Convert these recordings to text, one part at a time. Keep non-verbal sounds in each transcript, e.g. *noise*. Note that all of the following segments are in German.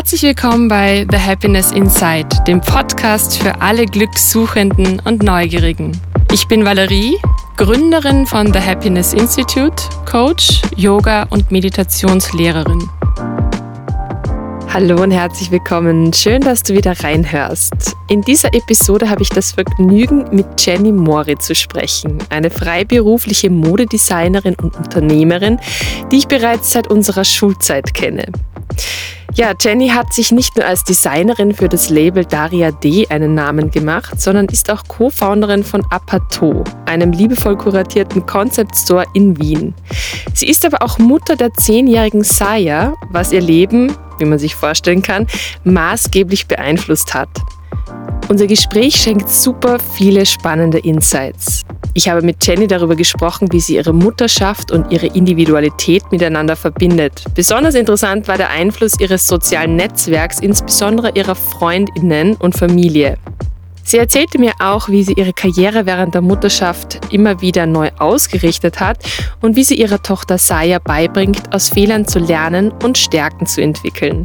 Herzlich willkommen bei The Happiness Inside, dem Podcast für alle Glückssuchenden und Neugierigen. Ich bin Valerie, Gründerin von The Happiness Institute, Coach, Yoga und Meditationslehrerin. Hallo und herzlich willkommen. Schön, dass du wieder reinhörst. In dieser Episode habe ich das Vergnügen, mit Jenny Mori zu sprechen, eine freiberufliche Modedesignerin und Unternehmerin, die ich bereits seit unserer Schulzeit kenne. Ja, Jenny hat sich nicht nur als Designerin für das Label Daria D einen Namen gemacht, sondern ist auch Co-Founderin von Apato, einem liebevoll kuratierten Concept Store in Wien. Sie ist aber auch Mutter der zehnjährigen Saya, was ihr Leben, wie man sich vorstellen kann, maßgeblich beeinflusst hat. Unser Gespräch schenkt super viele spannende Insights. Ich habe mit Jenny darüber gesprochen, wie sie ihre Mutterschaft und ihre Individualität miteinander verbindet. Besonders interessant war der Einfluss ihres sozialen Netzwerks, insbesondere ihrer Freundinnen und Familie. Sie erzählte mir auch, wie sie ihre Karriere während der Mutterschaft immer wieder neu ausgerichtet hat und wie sie ihrer Tochter Saya beibringt, aus Fehlern zu lernen und Stärken zu entwickeln.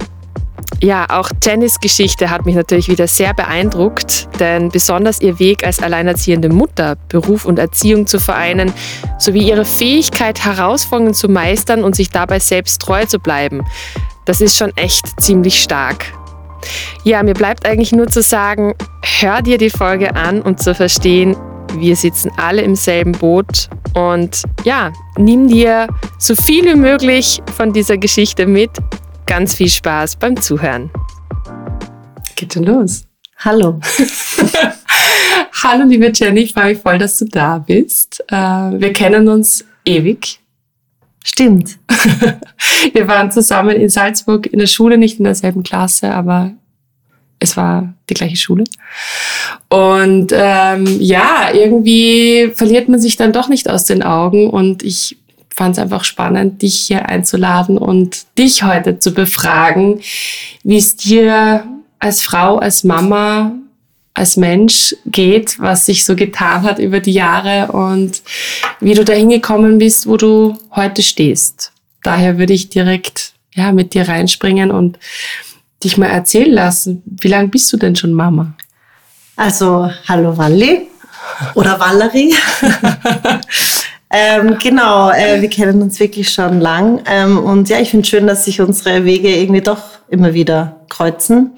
Ja, auch Jennys Geschichte hat mich natürlich wieder sehr beeindruckt, denn besonders ihr Weg als alleinerziehende Mutter, Beruf und Erziehung zu vereinen, sowie ihre Fähigkeit, Herausforderungen zu meistern und sich dabei selbst treu zu bleiben, das ist schon echt ziemlich stark. Ja, mir bleibt eigentlich nur zu sagen, hör dir die Folge an, um zu verstehen, wir sitzen alle im selben Boot und ja, nimm dir so viel wie möglich von dieser Geschichte mit, Ganz viel Spaß beim Zuhören. Geht schon los. Hallo. *laughs* Hallo, liebe Jenny, ich freue mich voll, dass du da bist. Äh, wir kennen uns ewig. Stimmt. *laughs* Wir waren zusammen in Salzburg in der Schule, nicht in derselben Klasse, aber es war die gleiche Schule. Und ähm, ja, irgendwie verliert man sich dann doch nicht aus den Augen. Und ich fand es einfach spannend, dich hier einzuladen und dich heute zu befragen, wie es dir als Frau, als Mama, als Mensch geht, was sich so getan hat über die Jahre und wie du dahin gekommen bist, wo du heute stehst. Daher würde ich direkt ja, mit dir reinspringen und dich mal erzählen lassen. Wie lange bist du denn schon Mama? Also, hallo Walli oder Valerie. *laughs* Ähm, genau, äh, wir kennen uns wirklich schon lang. Ähm, und ja, ich finde schön, dass sich unsere Wege irgendwie doch immer wieder kreuzen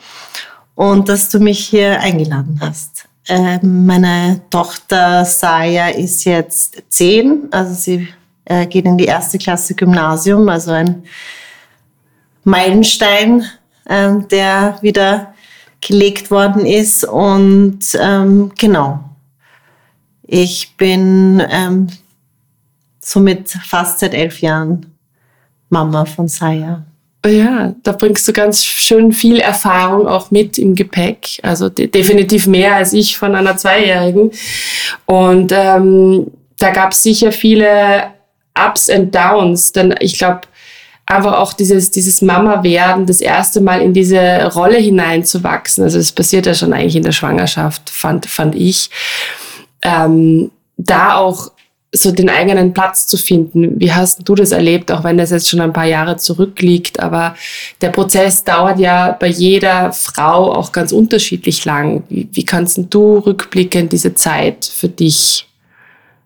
und dass du mich hier eingeladen hast. Ähm, meine Tochter Saya ist jetzt zehn, also sie äh, geht in die erste Klasse Gymnasium, also ein Meilenstein, äh, der wieder gelegt worden ist. Und ähm, genau, ich bin ähm, somit fast seit elf Jahren Mama von Saya. Ja, da bringst du ganz schön viel Erfahrung auch mit im Gepäck. Also de definitiv mehr als ich von einer Zweijährigen. Und ähm, da gab es sicher viele Ups und Downs. Denn ich glaube, einfach auch dieses, dieses Mama-Werden, das erste Mal in diese Rolle hineinzuwachsen. Also das passiert ja schon eigentlich in der Schwangerschaft, fand, fand ich. Ähm, da auch so den eigenen Platz zu finden. Wie hast du das erlebt, auch wenn das jetzt schon ein paar Jahre zurückliegt? Aber der Prozess dauert ja bei jeder Frau auch ganz unterschiedlich lang. Wie, wie kannst du rückblickend diese Zeit für dich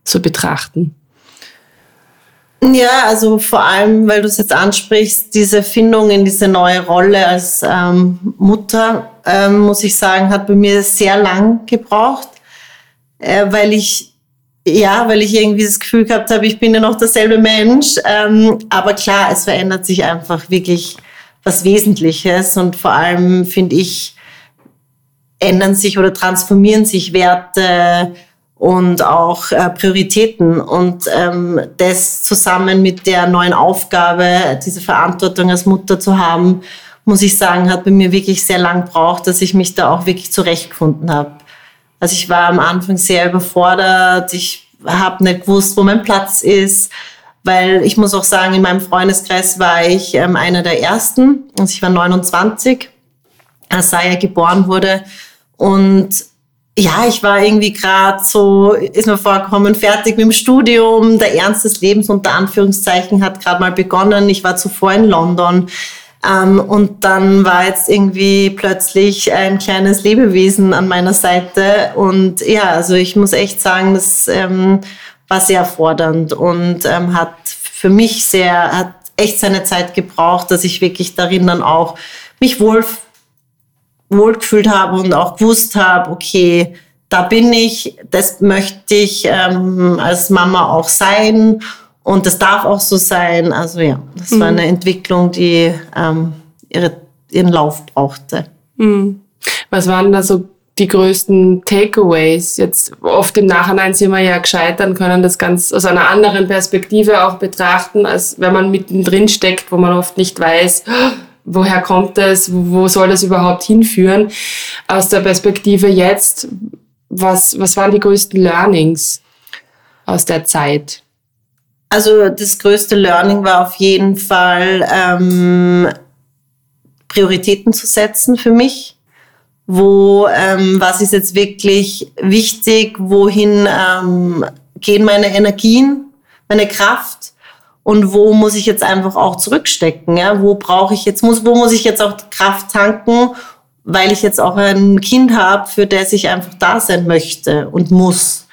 so betrachten? Ja, also vor allem, weil du es jetzt ansprichst, diese Findung in diese neue Rolle als ähm, Mutter, ähm, muss ich sagen, hat bei mir sehr lang gebraucht, äh, weil ich ja, weil ich irgendwie das Gefühl gehabt habe, ich bin ja noch derselbe Mensch. Ähm, aber klar, es verändert sich einfach wirklich was Wesentliches. Und vor allem, finde ich, ändern sich oder transformieren sich Werte und auch äh, Prioritäten. Und ähm, das zusammen mit der neuen Aufgabe, diese Verantwortung als Mutter zu haben, muss ich sagen, hat bei mir wirklich sehr lang gebraucht, dass ich mich da auch wirklich zurechtgefunden habe. Also ich war am Anfang sehr überfordert. Ich habe nicht gewusst, wo mein Platz ist, weil ich muss auch sagen, in meinem Freundeskreis war ich ähm, einer der ersten. Also ich war 29, als Saya geboren wurde. Und ja, ich war irgendwie gerade so, ist mir vorgekommen, fertig mit dem Studium. Der Ernst des Lebens unter Anführungszeichen hat gerade mal begonnen. Ich war zuvor in London Ähm, und dann war jetzt irgendwie plötzlich ein kleines Lebewesen an meiner Seite. Und ja, also ich muss echt sagen, das ähm, war sehr fordernd und ähm, hat für mich sehr, hat echt seine Zeit gebraucht, dass ich wirklich darin dann auch mich wohl, wohlgefühlt habe und auch gewusst habe, okay, da bin ich, das möchte ich ähm, als Mama auch sein und das darf auch so sein. Also ja, das mhm. war eine Entwicklung, die ähm, ihre, ihren Lauf brauchte. Mhm. Was waren da so die größten Takeaways? Jetzt oft im Nachhinein sind wir ja gescheitert, können das ganz aus einer anderen Perspektive auch betrachten, als wenn man mittendrin steckt, wo man oft nicht weiß, woher kommt das, wo soll das überhaupt hinführen. Aus der Perspektive jetzt, was, was waren die größten Learnings aus der Zeit? Also das größte Learning war auf jeden Fall ähm, Prioritäten zu setzen für mich. Wo, ähm, was ist jetzt wirklich wichtig? Wohin ähm, gehen meine Energien, meine Kraft? Und wo muss ich jetzt einfach auch zurückstecken? Ja? Wo brauche ich jetzt, muss, wo muss ich jetzt auch Kraft tanken, weil ich jetzt auch ein Kind habe, für das ich einfach da sein möchte und muss.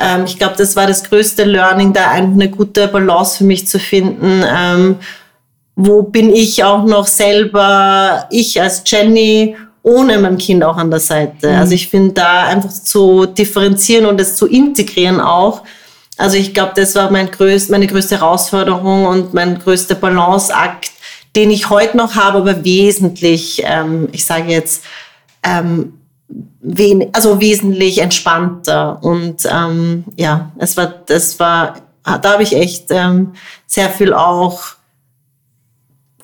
Ähm, ich glaube, das war das größte Learning, da eine gute Balance für mich zu finden. Ähm, wo bin ich auch noch selber, ich als Jenny, ohne mein Kind auch an der Seite. Mhm. Also ich finde da einfach zu differenzieren und es zu integrieren auch. Also ich glaube, das war mein größt, meine größte Herausforderung und mein größter Balanceakt, den ich heute noch habe, aber wesentlich, ähm, ich sage jetzt, ähm, wen, also wesentlich entspannter. Und ähm, ja, es war, das war, da habe ich echt ähm, sehr viel auch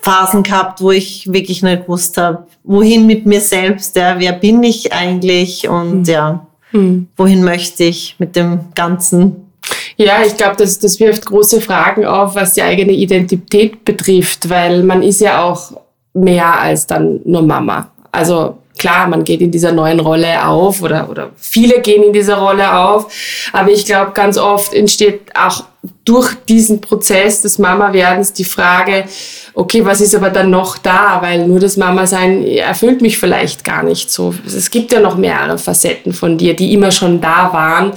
Phasen gehabt, wo ich wirklich nicht gewusst habe, wohin mit mir selbst, ja, wer bin ich eigentlich und mhm. ja, mhm. wohin möchte ich mit dem Ganzen. Ja, ich glaube, das, das wirft große Fragen auf, was die eigene Identität betrifft, weil man ist ja auch mehr als dann nur Mama. Also klar, man geht in dieser neuen Rolle auf oder, oder viele gehen in dieser Rolle auf. Aber ich glaube, ganz oft entsteht auch durch diesen Prozess des Mama-Werdens die Frage, okay, was ist aber dann noch da? Weil nur das Mama-Sein erfüllt mich vielleicht gar nicht so. Es gibt ja noch mehrere Facetten von dir, die immer schon da waren.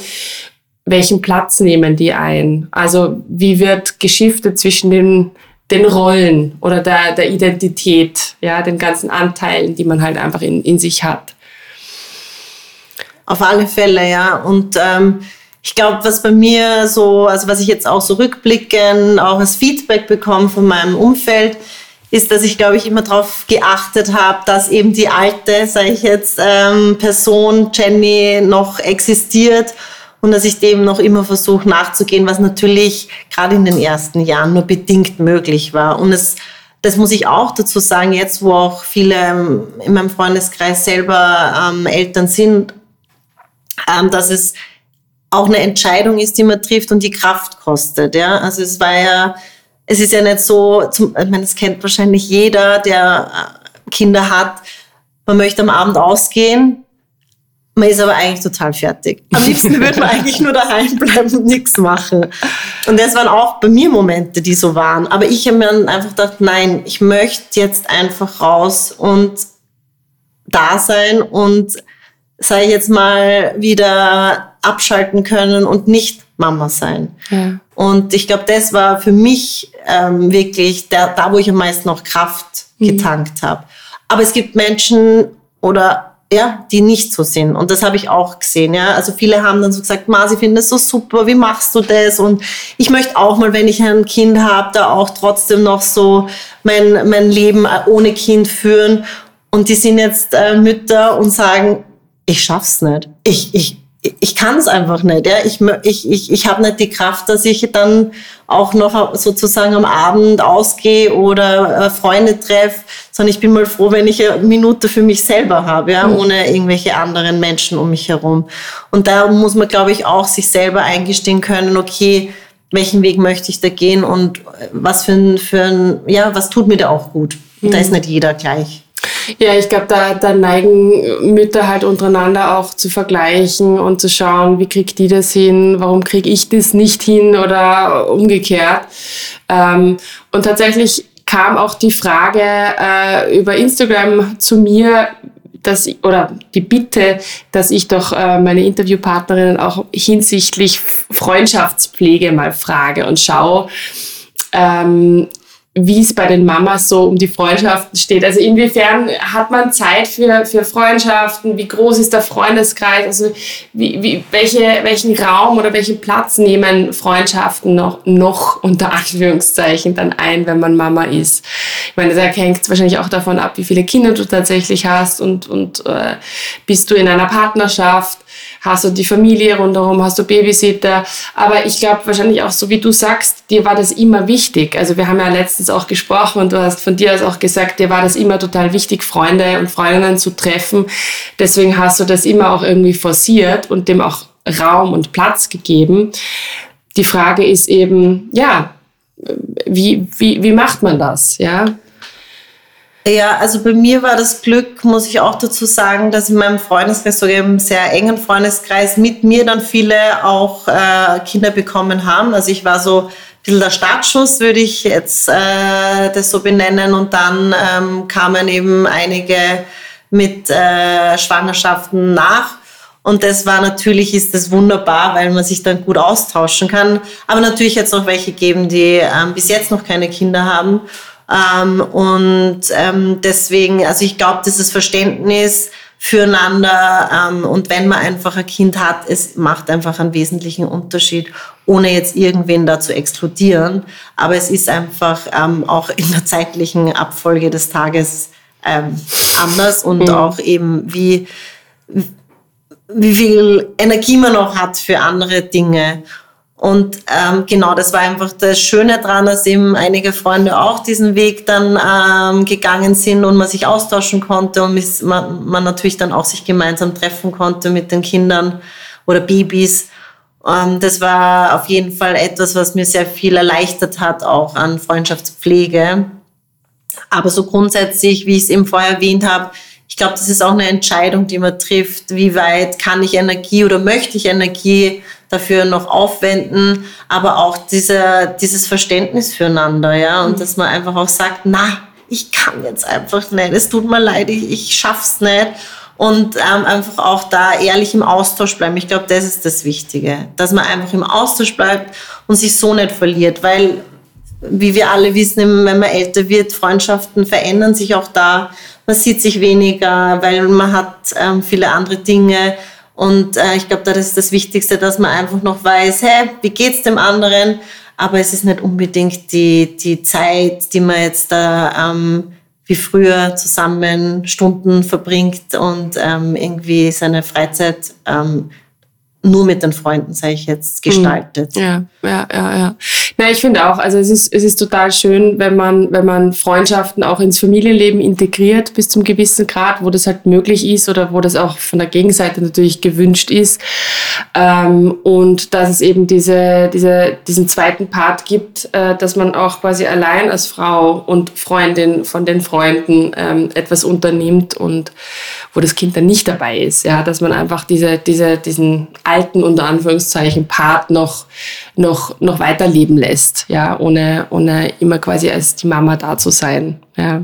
Welchen Platz nehmen die ein? Also wie wird geschiftet zwischen den den Rollen oder der, der Identität, ja, den ganzen Anteilen, die man halt einfach in, in sich hat. Auf alle Fälle, ja. Und ähm, ich glaube, was bei mir so, also was ich jetzt auch so rückblicken, auch als Feedback bekomme von meinem Umfeld, ist, dass ich, glaube ich, immer darauf geachtet habe, dass eben die alte, sage ich jetzt, ähm, Person Jenny noch existiert und dass ich dem noch immer versuche nachzugehen, was natürlich gerade in den ersten Jahren nur bedingt möglich war. Und es, das muss ich auch dazu sagen, jetzt wo auch viele ähm, in meinem Freundeskreis selber ähm, Eltern sind, ähm, dass es auch eine Entscheidung ist, die man trifft und die Kraft kostet. Ja? Also es war ja, es ist ja nicht so, zum, ich meine, das kennt wahrscheinlich jeder, der äh, Kinder hat. Man möchte am Abend ausgehen, man ist aber eigentlich total fertig. Am *laughs* liebsten würde man eigentlich nur daheim bleiben und nichts machen. Und das waren auch bei mir Momente, die so waren. Aber ich habe mir dann einfach gedacht, nein, ich möchte jetzt einfach raus und da sein und, sage ich jetzt mal, wieder abschalten können und nicht Mama sein. Ja. Und ich glaube, das war für mich ähm, wirklich der, da, wo ich am meisten noch Kraft mhm. getankt habe. Aber es gibt Menschen oder ja, die nicht so sind. Und das habe ich auch gesehen. Ja. Also viele haben dann so gesagt, Ma, sie finden das so super, wie machst du das? Und ich möchte auch mal, wenn ich ein Kind habe, da auch trotzdem noch so mein, mein Leben ohne Kind führen. Und die sind jetzt äh, Mütter und sagen, ich schaff's nicht. Ich, ich, ich kann es einfach nicht. Ja. Ich, ich, ich, ich habe nicht die Kraft, dass ich dann auch noch sozusagen am Abend ausgehe oder äh, Freunde treffe, sondern ich bin mal froh, wenn ich eine Minute für mich selber habe, ja, mhm. ohne irgendwelche anderen Menschen um mich herum. Und da muss man, glaube ich, auch sich selber eingestehen können, okay, welchen Weg möchte ich da gehen und was für ein, für ein ja, was tut mir da auch gut. Mhm. Da ist nicht jeder gleich. Ja, ich glaube, da, da neigen Mütter halt untereinander auch zu vergleichen und zu schauen, wie kriegt die das hin, warum kriege ich das nicht hin oder umgekehrt. Ähm, und tatsächlich kam auch die Frage äh, über Instagram zu mir, dass oder die Bitte, dass ich doch äh, meine Interviewpartnerinnen auch hinsichtlich Freundschaftspflege mal frage und schaue, ähm, wie es bei den Mamas so um die Freundschaften steht. Also inwiefern hat man Zeit für, für Freundschaften? Wie groß ist der Freundeskreis? Also wie, wie, welche, welchen Raum oder welchen Platz nehmen Freundschaften noch, noch unter Anführungszeichen dann ein, wenn man Mama ist? Ich meine, das hängt wahrscheinlich auch davon ab, wie viele Kinder du tatsächlich hast und, und äh, bist du in einer Partnerschaft? Hast du die Familie rundherum, hast du Babysitter. Aber ich glaube wahrscheinlich auch so, wie du sagst, dir war das immer wichtig. Also wir haben ja letztens auch gesprochen und du hast von dir aus auch gesagt, dir war das immer total wichtig, Freunde und Freundinnen zu treffen. Deswegen hast du das immer auch irgendwie forciert und dem auch Raum und Platz gegeben. Die Frage ist eben, ja, wie, wie, wie macht man das? Ja, ja, also bei mir war das Glück, muss ich auch dazu sagen, dass in meinem Freundeskreis, sogar im sehr engen Freundeskreis, mit mir dann viele auch äh, Kinder bekommen haben. Also ich war so ein bisschen der Startschuss, würde ich jetzt äh, das so benennen. Und dann ähm, kamen eben einige mit äh, Schwangerschaften nach. Und das war natürlich, ist das wunderbar, weil man sich dann gut austauschen kann. Aber natürlich jetzt auch welche geben, die ähm, bis jetzt noch keine Kinder haben. Ähm, und ähm, deswegen, also ich glaube, dieses Verständnis füreinander ähm, und wenn man einfach ein Kind hat, es macht einfach einen wesentlichen Unterschied, ohne jetzt irgendwen da zu exkludieren. Aber es ist einfach ähm, auch in der zeitlichen Abfolge des Tages ähm, anders und mhm. auch eben wie, wie viel Energie man noch hat für andere Dinge. Und ähm, genau, das war einfach das Schöne dran, dass eben einige Freunde auch diesen Weg dann ähm, gegangen sind und man sich austauschen konnte und man, man natürlich dann auch sich gemeinsam treffen konnte mit den Kindern oder Babys. Ähm, das war auf jeden Fall etwas, was mir sehr viel erleichtert hat, auch an Freundschaftspflege. Aber so grundsätzlich, wie ich es eben vorher erwähnt habe, ich glaube, das ist auch eine Entscheidung, die man trifft. Wie weit kann ich Energie oder möchte ich Energie dafür noch aufwenden, aber auch diese, dieses Verständnis füreinander, ja, und mhm. dass man einfach auch sagt, na, ich kann jetzt einfach nicht, es tut mir leid, ich, ich schaff's nicht und ähm, einfach auch da ehrlich im Austausch bleiben. Ich glaube, das ist das Wichtige, dass man einfach im Austausch bleibt und sich so nicht verliert, weil wie wir alle wissen, wenn man älter wird, Freundschaften verändern sich auch da. Man sieht sich weniger, weil man hat ähm, viele andere Dinge und äh, ich glaube, das ist das Wichtigste, dass man einfach noch weiß, hey, wie geht's dem anderen? Aber es ist nicht unbedingt die, die Zeit, die man jetzt da ähm, wie früher zusammen Stunden verbringt und ähm, irgendwie seine Freizeit ähm, nur mit den Freunden, sage ich jetzt, gestaltet. Ja, ja, ja, ja. Na, ich finde auch, also es ist, es ist total schön, wenn man, wenn man Freundschaften auch ins Familienleben integriert bis zum gewissen Grad, wo das halt möglich ist oder wo das auch von der Gegenseite natürlich gewünscht ist. Ähm, und dass es eben diese, diese, diesen zweiten Part gibt, äh, dass man auch quasi allein als Frau und Freundin von den Freunden ähm, etwas unternimmt und wo das Kind dann nicht dabei ist. Ja, dass man einfach diese, diese, diesen alten, unter Anführungszeichen, Part noch, noch, noch weiterleben lässt, ja, ohne, ohne immer quasi als die Mama da zu sein. Ja.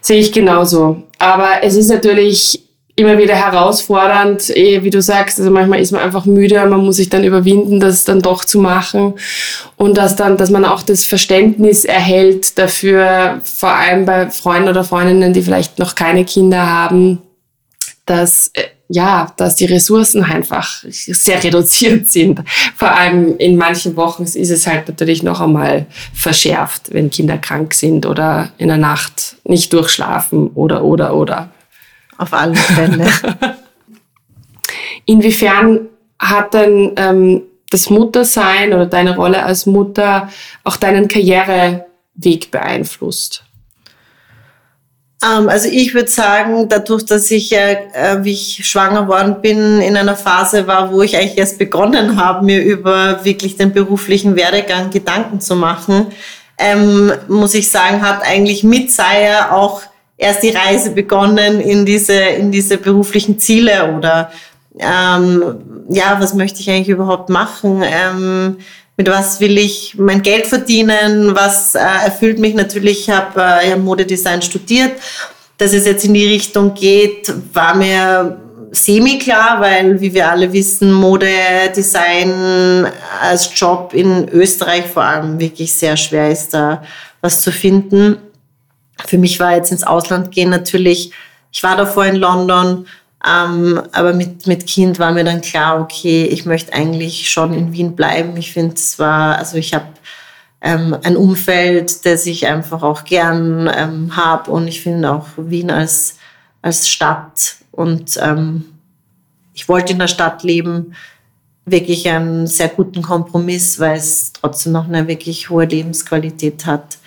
Sehe ich genauso. Aber es ist natürlich immer wieder herausfordernd, eh, wie du sagst, also manchmal ist man einfach müde, man muss sich dann überwinden, das dann doch zu machen und dass dann, dass man auch das Verständnis erhält dafür, vor allem bei Freunden oder Freundinnen, die vielleicht noch keine Kinder haben, dass äh, ja, dass die Ressourcen einfach sehr reduziert sind. Vor allem in manchen Wochen ist es halt natürlich noch einmal verschärft, wenn Kinder krank sind oder in der Nacht nicht durchschlafen oder, oder, oder. Auf alle Fälle. *laughs* Inwiefern hat denn ähm, das Muttersein oder deine Rolle als Mutter auch deinen Karriereweg beeinflusst? Ähm, also ich würde sagen, dadurch, dass ich äh, wie ich schwanger worden bin, in einer Phase war, wo ich eigentlich erst begonnen habe, mir über wirklich den beruflichen Werdegang Gedanken zu machen, ähm, muss ich sagen, hat eigentlich mit Saya auch erst die Reise begonnen in diese, in diese beruflichen Ziele oder ähm, ja, was möchte ich eigentlich überhaupt machen? Ähm, mit was will ich mein Geld verdienen, was äh, erfüllt mich natürlich. Ich habe äh, Modedesign studiert. Dass es jetzt in die Richtung geht, war mir semi-klar, weil, wie wir alle wissen, Modedesign als Job in Österreich vor allem wirklich sehr schwer ist, da was zu finden. Für mich war jetzt ins Ausland gehen natürlich, ich war davor in London, ähm, aber mit, mit Kind war mir dann klar, okay, ich möchte eigentlich schon in Wien bleiben. Ich finde, es war, also ich habe ähm, ein Umfeld, das ich einfach auch gern ähm, habe und ich finde auch Wien als, als Stadt und ähm, ich wollte in der Stadt leben, wirklich einen sehr guten Kompromiss, weil es trotzdem noch eine wirklich hohe Lebensqualität hat.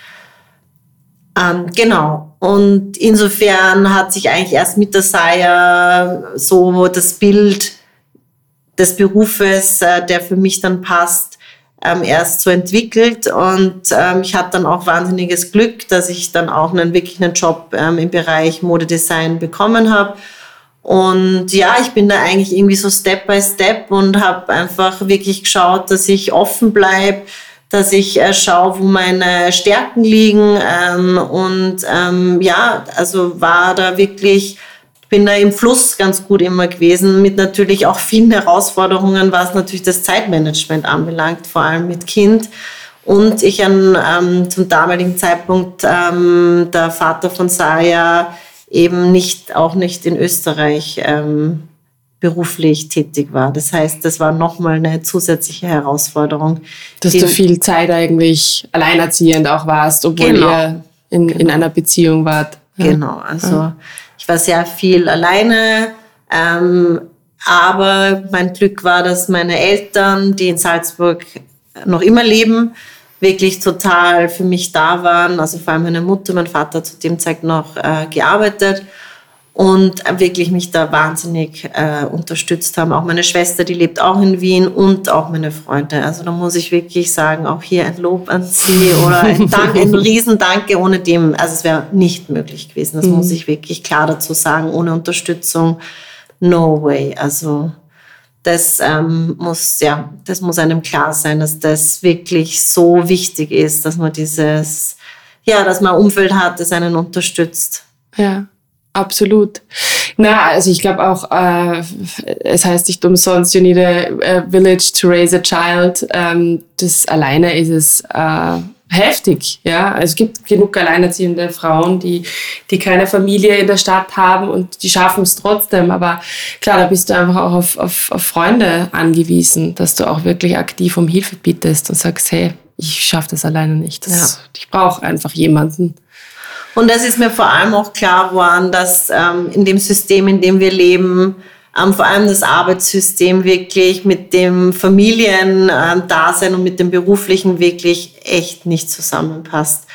Ähm, genau. Und insofern hat sich eigentlich erst mit der Saya so das Bild des Berufes, äh, der für mich dann passt, ähm, erst so entwickelt. Und ähm, ich hatte dann auch wahnsinniges Glück, dass ich dann auch einen wirklich einen Job ähm, im Bereich Modedesign bekommen habe. Und ja, ich bin da eigentlich irgendwie so Step by Step und habe einfach wirklich geschaut, dass ich offen bleibe, dass ich äh, schaue, wo meine Stärken liegen. Ähm, und ähm, ja, also war da wirklich, bin da im Fluss ganz gut immer gewesen, mit natürlich auch vielen Herausforderungen, was natürlich das Zeitmanagement anbelangt, vor allem mit Kind. Und ich an, ähm, zum damaligen Zeitpunkt ähm, der Vater von Saya eben nicht, auch nicht in Österreich ähm, beruflich tätig war. Das heißt, das war nochmal eine zusätzliche Herausforderung. Dass du viel Zeit eigentlich alleinerziehend auch warst, obwohl genau. ihr in, genau. in einer Beziehung wart. Ja. Genau, also ja. ich war sehr viel alleine, ähm, aber mein Glück war, dass meine Eltern, die in Salzburg noch immer leben, wirklich total für mich da waren. Also vor allem meine Mutter, mein Vater zu dem Zeitpunkt noch äh, gearbeitet und wirklich mich da wahnsinnig äh, unterstützt haben. Auch meine Schwester, die lebt auch in Wien und auch meine Freunde. Also da muss ich wirklich sagen, auch hier ein Lob an Sie oder ein *laughs* Dank, ein Riesendanke. Ohne dem, also es wäre nicht möglich gewesen. Das mhm. muss ich wirklich klar dazu sagen. Ohne Unterstützung, no way. Also das ähm, muss ja, das muss einem klar sein, dass das wirklich so wichtig ist, dass man dieses, ja, dass man ein Umfeld hat, das einen unterstützt. Ja. Absolut. Na, also ich glaube auch, äh, es heißt nicht umsonst, you need a, a village to raise a child. Ähm, das alleine ist es äh, heftig. Ja, also es gibt genug alleinerziehende Frauen, die, die keine Familie in der Stadt haben und die schaffen es trotzdem. Aber klar, da bist du einfach auch auf, auf, auf Freunde angewiesen, dass du auch wirklich aktiv um Hilfe bittest und sagst, hey, ich schaffe das alleine nicht. Das, ja. Ich brauche einfach jemanden. Und das ist mir vor allem auch klar geworden, dass ähm, in dem System, in dem wir leben, ähm, vor allem das Arbeitssystem wirklich mit dem Familiendasein ähm, und mit dem beruflichen wirklich echt nicht zusammenpasst.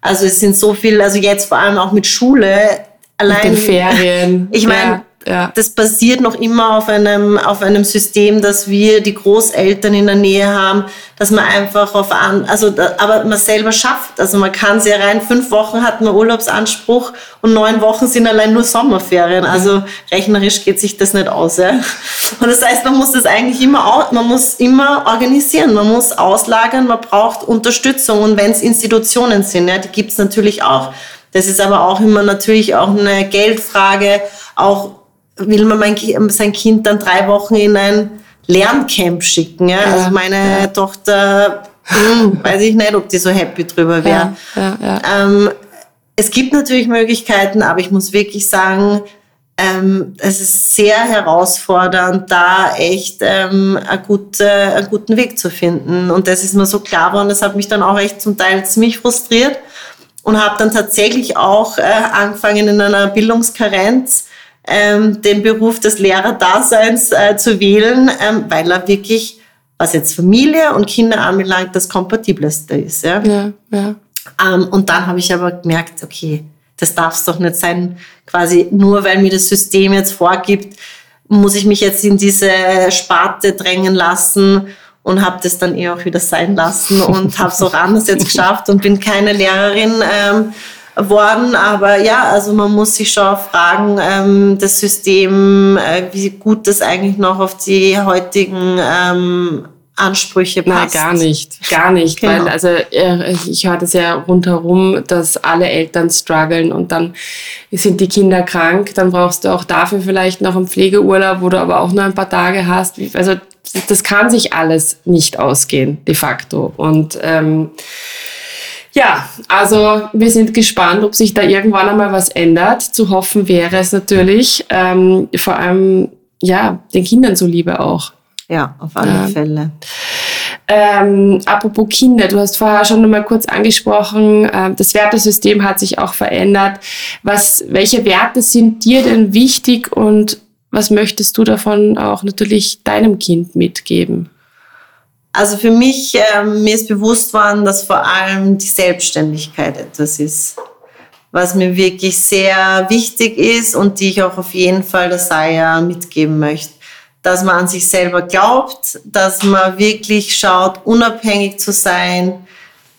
Also es sind so viel, also jetzt vor allem auch mit Schule, allein. Mit den Ferien. *laughs* Ich meine, ja ja. Das basiert noch immer auf einem, auf einem System, dass wir die Großeltern in der Nähe haben, dass man einfach auf an, also, aber man selber schafft. Also man kann sehr rein, fünf Wochen hat man Urlaubsanspruch und neun Wochen sind allein nur Sommerferien. Also rechnerisch geht sich das nicht aus. Ja? Und das heißt, man muss das eigentlich immer, man muss immer organisieren, man muss auslagern, man braucht Unterstützung. Und wenn es Institutionen sind, ja, die gibt es natürlich auch. Das ist aber auch immer natürlich auch eine Geldfrage, auch will man mein, sein Kind dann drei Wochen in ein Lerncamp schicken. Ja? Also meine ja. Tochter, hm, *laughs* weiß ich nicht, ob die so happy drüber wäre. Ja, ähm, es gibt natürlich Möglichkeiten, aber ich muss wirklich sagen, ähm, es ist sehr herausfordernd, da echt ähm, eine gute, einen guten Weg zu finden. Und das ist mir so klar geworden, das hat mich dann auch echt zum Teil ziemlich frustriert und habe dann tatsächlich auch äh, angefangen in einer Bildungskarenz ähm, den Beruf des Lehrerdaseins äh, zu wählen, ähm, weil er wirklich, was jetzt Familie und Kinder anbelangt, das Kompatibleste ist. Ja? Ja, ja. Ähm, und dann habe ich aber gemerkt, okay, das darf es doch nicht sein, quasi nur weil mir das System jetzt vorgibt, muss ich mich jetzt in diese Sparte drängen lassen und habe das dann eh auch wieder sein lassen und habe es auch anders jetzt *laughs* geschafft und bin keine Lehrerin. Ähm, worden. Aber ja, also man muss sich schon fragen, ähm, das System, äh, wie gut das eigentlich noch auf die heutigen ähm, Ansprüche passt. Nein, gar nicht. Gar nicht. Genau. Weil, also äh, ich höre das ja rundherum, dass alle Eltern strugglen und dann sind die Kinder krank, dann brauchst du auch dafür vielleicht noch einen Pflegeurlaub, wo du aber auch nur ein paar Tage hast. Also das kann sich alles nicht ausgehen, de facto. Und ähm, ja, also wir sind gespannt, ob sich da irgendwann einmal was ändert. Zu hoffen wäre es natürlich, ähm, vor allem ja den Kindern zuliebe auch. Ja, auf alle ja. Fälle. Ähm, apropos Kinder, du hast vorher schon mal kurz angesprochen, äh, das Wertesystem hat sich auch verändert. Was, welche Werte sind dir denn wichtig und was möchtest du davon auch natürlich deinem Kind mitgeben? Also für mich, äh, mir ist bewusst worden, dass vor allem die Selbstständigkeit etwas ist, was mir wirklich sehr wichtig ist und die ich auch auf jeden Fall der Saya mitgeben möchte dass man an sich selber glaubt, dass man wirklich schaut, unabhängig zu sein,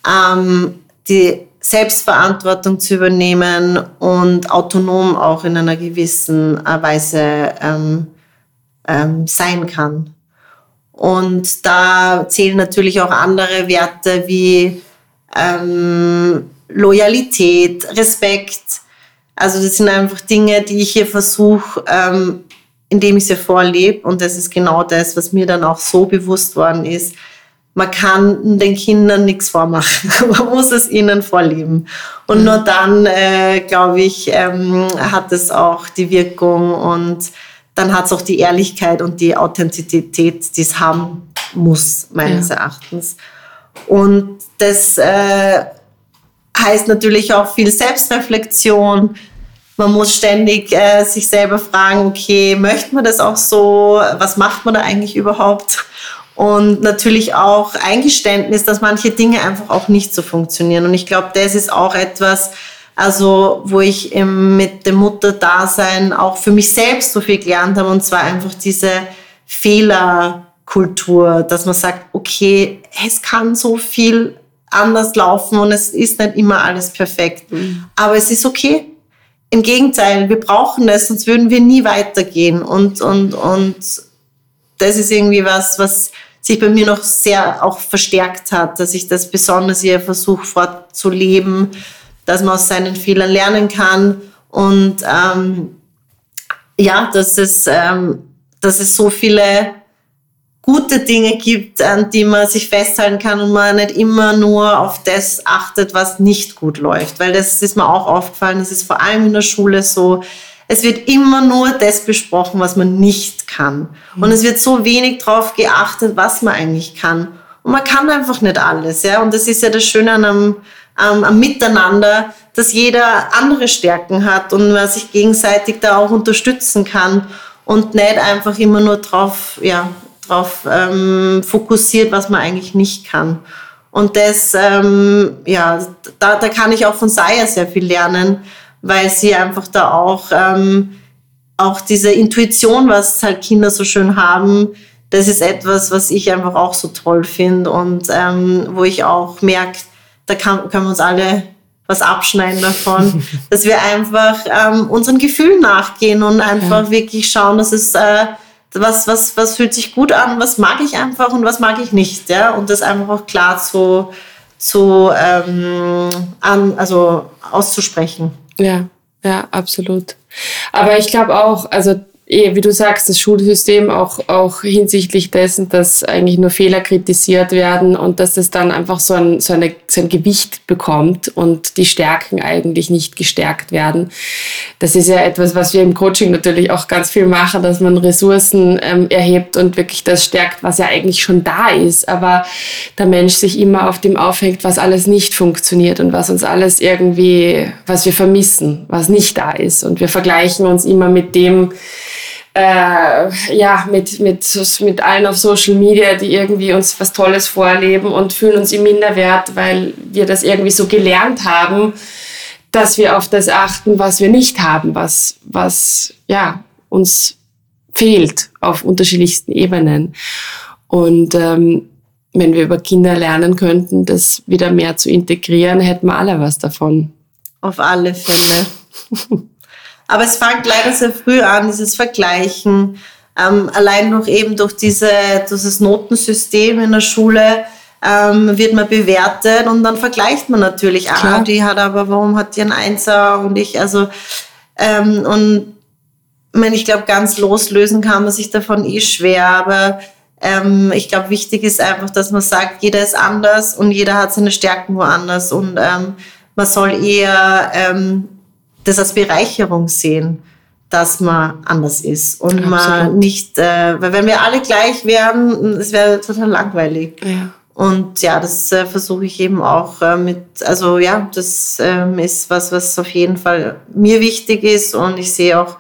ähm, die Selbstverantwortung zu übernehmen und autonom auch in einer gewissen äh, Weise ähm, ähm, sein kann. Und da zählen natürlich auch andere Werte wie ähm, Loyalität, Respekt. Also das sind einfach Dinge, die ich hier versuche ähm, indem ich sie vorlebe. Und das ist genau das, was mir dann auch so bewusst worden ist. Man kann den Kindern nichts vormachen. *laughs* Man muss es ihnen vorleben. Und nur dann, äh, glaube ich, ähm, hat es auch die Wirkung und dann hat es auch die Ehrlichkeit und die Authentizität, die es haben muss, meines ja. Erachtens. Und das äh, heißt natürlich auch viel Selbstreflexion, man muss ständig äh, sich selber fragen, okay, möchte man das auch so? Was macht man da eigentlich überhaupt? Und natürlich auch Eingeständnis, dass manche Dinge einfach auch nicht so funktionieren. Und ich glaube, das ist auch etwas, also wo ich mit dem Mutterdasein auch für mich selbst so viel gelernt habe. Und zwar einfach diese Fehlerkultur, dass man sagt, okay, es kann so viel anders laufen und es ist nicht immer alles perfekt. Mhm. Aber es ist okay im Gegenteil, wir brauchen es, sonst würden wir nie weitergehen. Und, und, und das ist irgendwie was, was sich bei mir noch sehr auch verstärkt hat, dass ich das besonders hier versuche fortzuleben, dass man aus seinen Fehlern lernen kann und ähm, ja, dass es, ähm, dass es so viele gute Dinge gibt, an die man sich festhalten kann und man nicht immer nur auf das achtet, was nicht gut läuft. Weil das ist mir auch aufgefallen, das ist vor allem in der Schule so, es wird immer nur das besprochen, was man nicht kann. Und es wird so wenig darauf geachtet, was man eigentlich kann. Und man kann einfach nicht alles. Ja? Und das ist ja das Schöne an einem, ähm, am Miteinander, dass jeder andere Stärken hat und man sich gegenseitig da auch unterstützen kann und nicht einfach immer nur drauf ja, darauf ähm, fokussiert, was man eigentlich nicht kann. Und das, ähm, ja, da, da kann ich auch von Saya sehr viel lernen, weil sie einfach da auch, ähm, auch diese Intuition, was halt Kinder so schön haben, das ist etwas, was ich einfach auch so toll finde und ähm, wo ich auch merke, da kann, können wir uns alle was abschneiden davon, *laughs* dass wir einfach ähm, unseren Gefühlen nachgehen und einfach ja. wirklich schauen, dass es äh, was, was, was fühlt sich gut an, was mag ich einfach und was mag ich nicht, ja, und das einfach auch klar zu, zu ähm, an, also auszusprechen. Ja, ja, absolut. Aber ich glaube auch, also wie du sagst, das Schulsystem auch, auch hinsichtlich dessen, dass eigentlich nur Fehler kritisiert werden und dass es dann einfach so ein, so, eine, so ein Gewicht bekommt und die Stärken eigentlich nicht gestärkt werden. Das ist ja etwas, was wir im Coaching natürlich auch ganz viel machen, dass man Ressourcen ähm, erhebt und wirklich das stärkt, was ja eigentlich schon da ist. Aber der Mensch sich immer auf dem aufhängt, was alles nicht funktioniert und was uns alles irgendwie, was wir vermissen, was nicht da ist. Und wir vergleichen uns immer mit dem, äh, ja, mit, mit, mit allen auf Social Media, die irgendwie uns was Tolles vorleben und fühlen uns im Minderwert, weil wir das irgendwie so gelernt haben, dass wir auf das achten, was wir nicht haben, was, was ja, uns fehlt auf unterschiedlichsten Ebenen. Und ähm, wenn wir über Kinder lernen könnten, das wieder mehr zu integrieren, hätten wir alle was davon. Auf alle Fälle. *laughs* Aber es fängt leider sehr früh an, dieses Vergleichen. ähm, allein durch eben durch diese, dieses Notensystem in der Schule ähm, wird man bewertet und dann vergleicht man natürlich, Klar. ah, die hat aber, warum hat die einen Einser und ich, also, ähm, und ich, meine, ich glaube, ganz loslösen kann man sich davon eh schwer, aber ähm, ich glaube, wichtig ist einfach, dass man sagt, jeder ist anders und jeder hat seine Stärken woanders und ähm, man soll eher ähm, das als Bereicherung sehen dass man anders ist und Absolut. man nicht, äh, weil wenn wir alle gleich wären, es wäre total langweilig. Ja. Und ja, das äh, versuche ich eben auch äh, mit, also ja, das ähm, ist was, was auf jeden Fall mir wichtig ist und ich sehe auch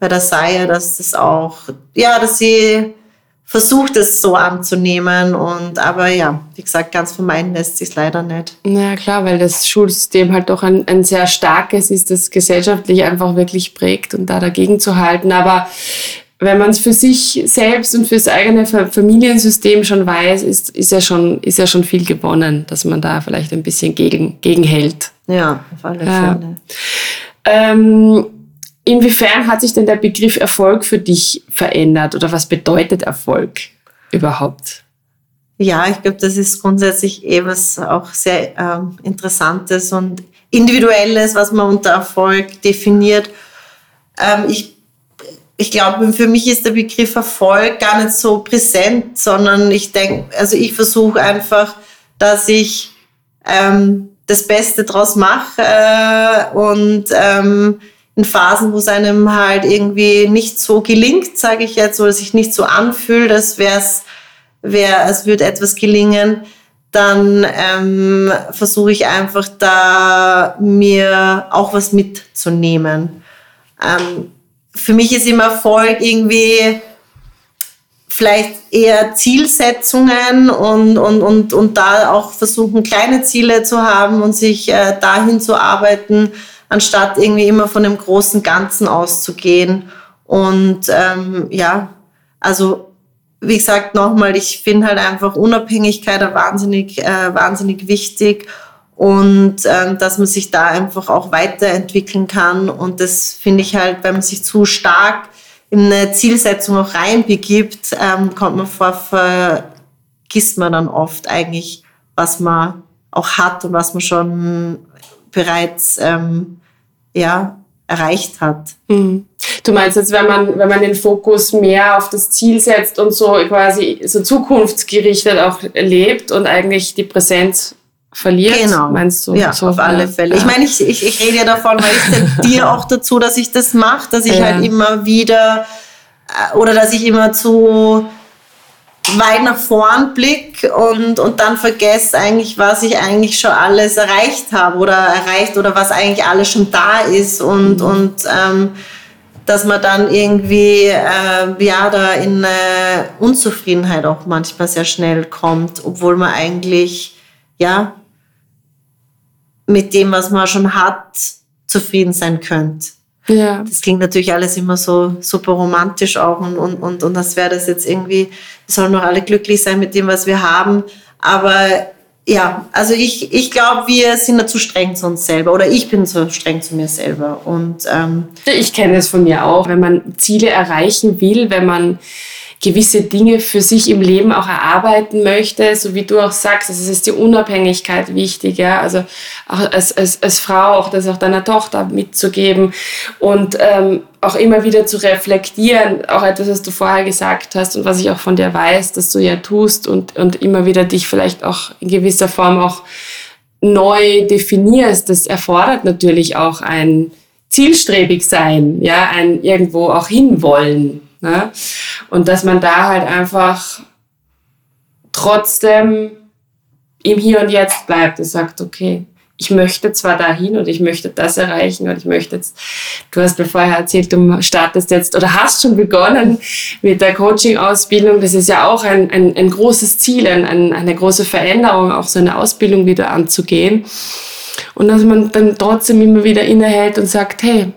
bei der Saya, dass das auch, ja, dass sie versucht es so anzunehmen und aber ja, wie gesagt, ganz vermeiden lässt sich leider nicht. Na klar, weil das Schulsystem halt doch ein, ein sehr starkes ist, das gesellschaftlich einfach wirklich prägt und da dagegen zu halten. Aber wenn man es für sich selbst und fürs eigene Familiensystem schon weiß, ist, ist, ja schon, ist ja schon viel gewonnen, dass man da vielleicht ein bisschen gegen, gegenhält. Ja, auf alle Fälle. Ähm, inwiefern hat sich denn der Begriff Erfolg für dich verändert oder was bedeutet Erfolg überhaupt? Ja, ich glaube, das ist grundsätzlich eh was auch sehr ähm, Interessantes und Individuelles, was man unter Erfolg definiert. Ähm, ich ich glaube, für mich ist der Begriff Erfolg gar nicht so präsent, sondern ich denke, also ich versuche einfach, dass ich ähm, das Beste draus mache äh, und ähm, in Phasen, wo es einem halt irgendwie nicht so gelingt, sage ich jetzt, oder sich nicht so anfühlt, als wäre es, wär, als würde etwas gelingen, dann ähm, versuche ich einfach da mir auch was mitzunehmen. Ähm, für mich ist immer Erfolg irgendwie vielleicht eher Zielsetzungen und, und, und, und da auch versuchen, kleine Ziele zu haben und sich äh, dahin zu arbeiten, anstatt irgendwie immer von dem großen Ganzen auszugehen. Und ähm, ja, also wie gesagt, nochmal, ich finde halt einfach Unabhängigkeit wahnsinnig, äh, wahnsinnig wichtig und ähm, dass man sich da einfach auch weiterentwickeln kann. Und das finde ich halt, wenn man sich zu stark in eine Zielsetzung auch reinbegibt, ähm, kommt man vor, vergisst man dann oft eigentlich, was man auch hat und was man schon bereits ähm, ja, erreicht hat. Mhm. Du meinst jetzt, wenn man, wenn man den Fokus mehr auf das Ziel setzt und so quasi so zukunftsgerichtet auch lebt und eigentlich die Präsenz verliert, genau. meinst du? Ja, so, auf alle Fälle. Ja. Ich meine, ich, ich, ich rede ja davon, weil ich dir *laughs* auch dazu, dass ich das mache, dass ich ja. halt immer wieder äh, oder dass ich immer zu weit nach vorn blick und, und dann vergesse eigentlich, was ich eigentlich schon alles erreicht habe oder erreicht oder was eigentlich alles schon da ist und, mhm. und ähm, dass man dann irgendwie äh, ja da in äh, Unzufriedenheit auch manchmal sehr schnell kommt, obwohl man eigentlich ja mit dem, was man schon hat, zufrieden sein könnte. Ja. Das klingt natürlich alles immer so super romantisch auch und, und, und, und das wäre das jetzt irgendwie, wir sollen noch alle glücklich sein mit dem, was wir haben. Aber ja, also ich, ich glaube, wir sind da zu streng zu uns selber oder ich bin zu streng zu mir selber. Und ähm, ich kenne es von mir auch, wenn man Ziele erreichen will, wenn man gewisse Dinge für sich im Leben auch erarbeiten möchte, so wie du auch sagst, also es ist die Unabhängigkeit wichtig, ja, also auch als, als, als Frau auch das auch deiner Tochter mitzugeben und ähm, auch immer wieder zu reflektieren, auch etwas, was du vorher gesagt hast und was ich auch von dir weiß, dass du ja tust und, und immer wieder dich vielleicht auch in gewisser Form auch neu definierst, das erfordert natürlich auch ein zielstrebig sein, ja, ein irgendwo auch hinwollen, Ne? Und dass man da halt einfach trotzdem im Hier und Jetzt bleibt und sagt, okay, ich möchte zwar dahin und ich möchte das erreichen und ich möchte jetzt, du hast mir vorher erzählt, du startest jetzt oder hast schon begonnen mit der Coaching-Ausbildung. Das ist ja auch ein, ein, ein großes Ziel, ein, eine große Veränderung, auch so eine Ausbildung wieder anzugehen. Und dass man dann trotzdem immer wieder innehält und sagt, hey,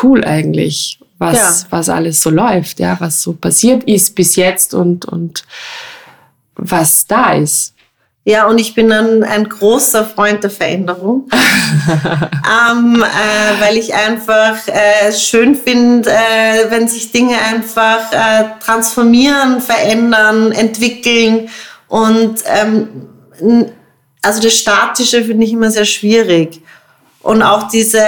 cool eigentlich was, ja. was alles so läuft, ja, was so passiert ist bis jetzt und, und was da ist. Ja, und ich bin ein, ein großer Freund der Veränderung, *laughs* ähm, äh, weil ich einfach äh, schön finde, äh, wenn sich Dinge einfach äh, transformieren, verändern, entwickeln und ähm, also das Statische finde ich immer sehr schwierig. Und auch diese,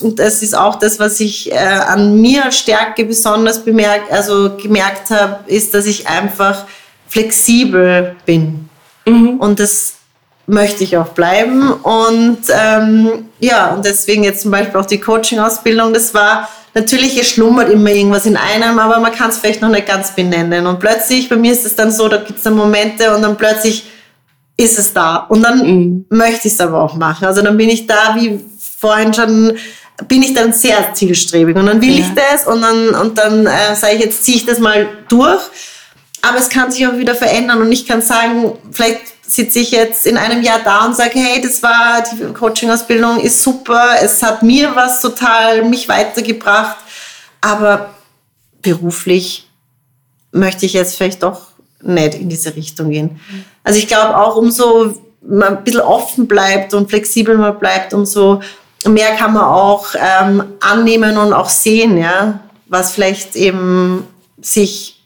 das ist auch das, was ich äh, an mir Stärke besonders bemerkt, also gemerkt habe, ist, dass ich einfach flexibel bin. Mhm. Und das möchte ich auch bleiben. Und ähm, ja, und deswegen jetzt zum Beispiel auch die Coaching-Ausbildung, das war natürlich, es schlummert immer irgendwas in einem, aber man kann es vielleicht noch nicht ganz benennen. Und plötzlich, bei mir ist es dann so, da gibt es dann Momente und dann plötzlich ist es da. Und dann mhm. möchte ich es aber auch machen. Also dann bin ich da, wie vorhin schon, bin ich dann sehr zielstrebig. Und dann will ja. ich das und dann, und dann äh, sage ich, jetzt ziehe ich das mal durch. Aber es kann sich auch wieder verändern und ich kann sagen, vielleicht sitze ich jetzt in einem Jahr da und sage, hey, das war, die Coaching-Ausbildung ist super, es hat mir was total, mich weitergebracht, aber beruflich möchte ich jetzt vielleicht doch nicht in diese Richtung gehen. Also ich glaube auch, umso man ein bisschen offen bleibt und flexibel man bleibt, umso mehr kann man auch ähm, annehmen und auch sehen, ja, was vielleicht eben sich,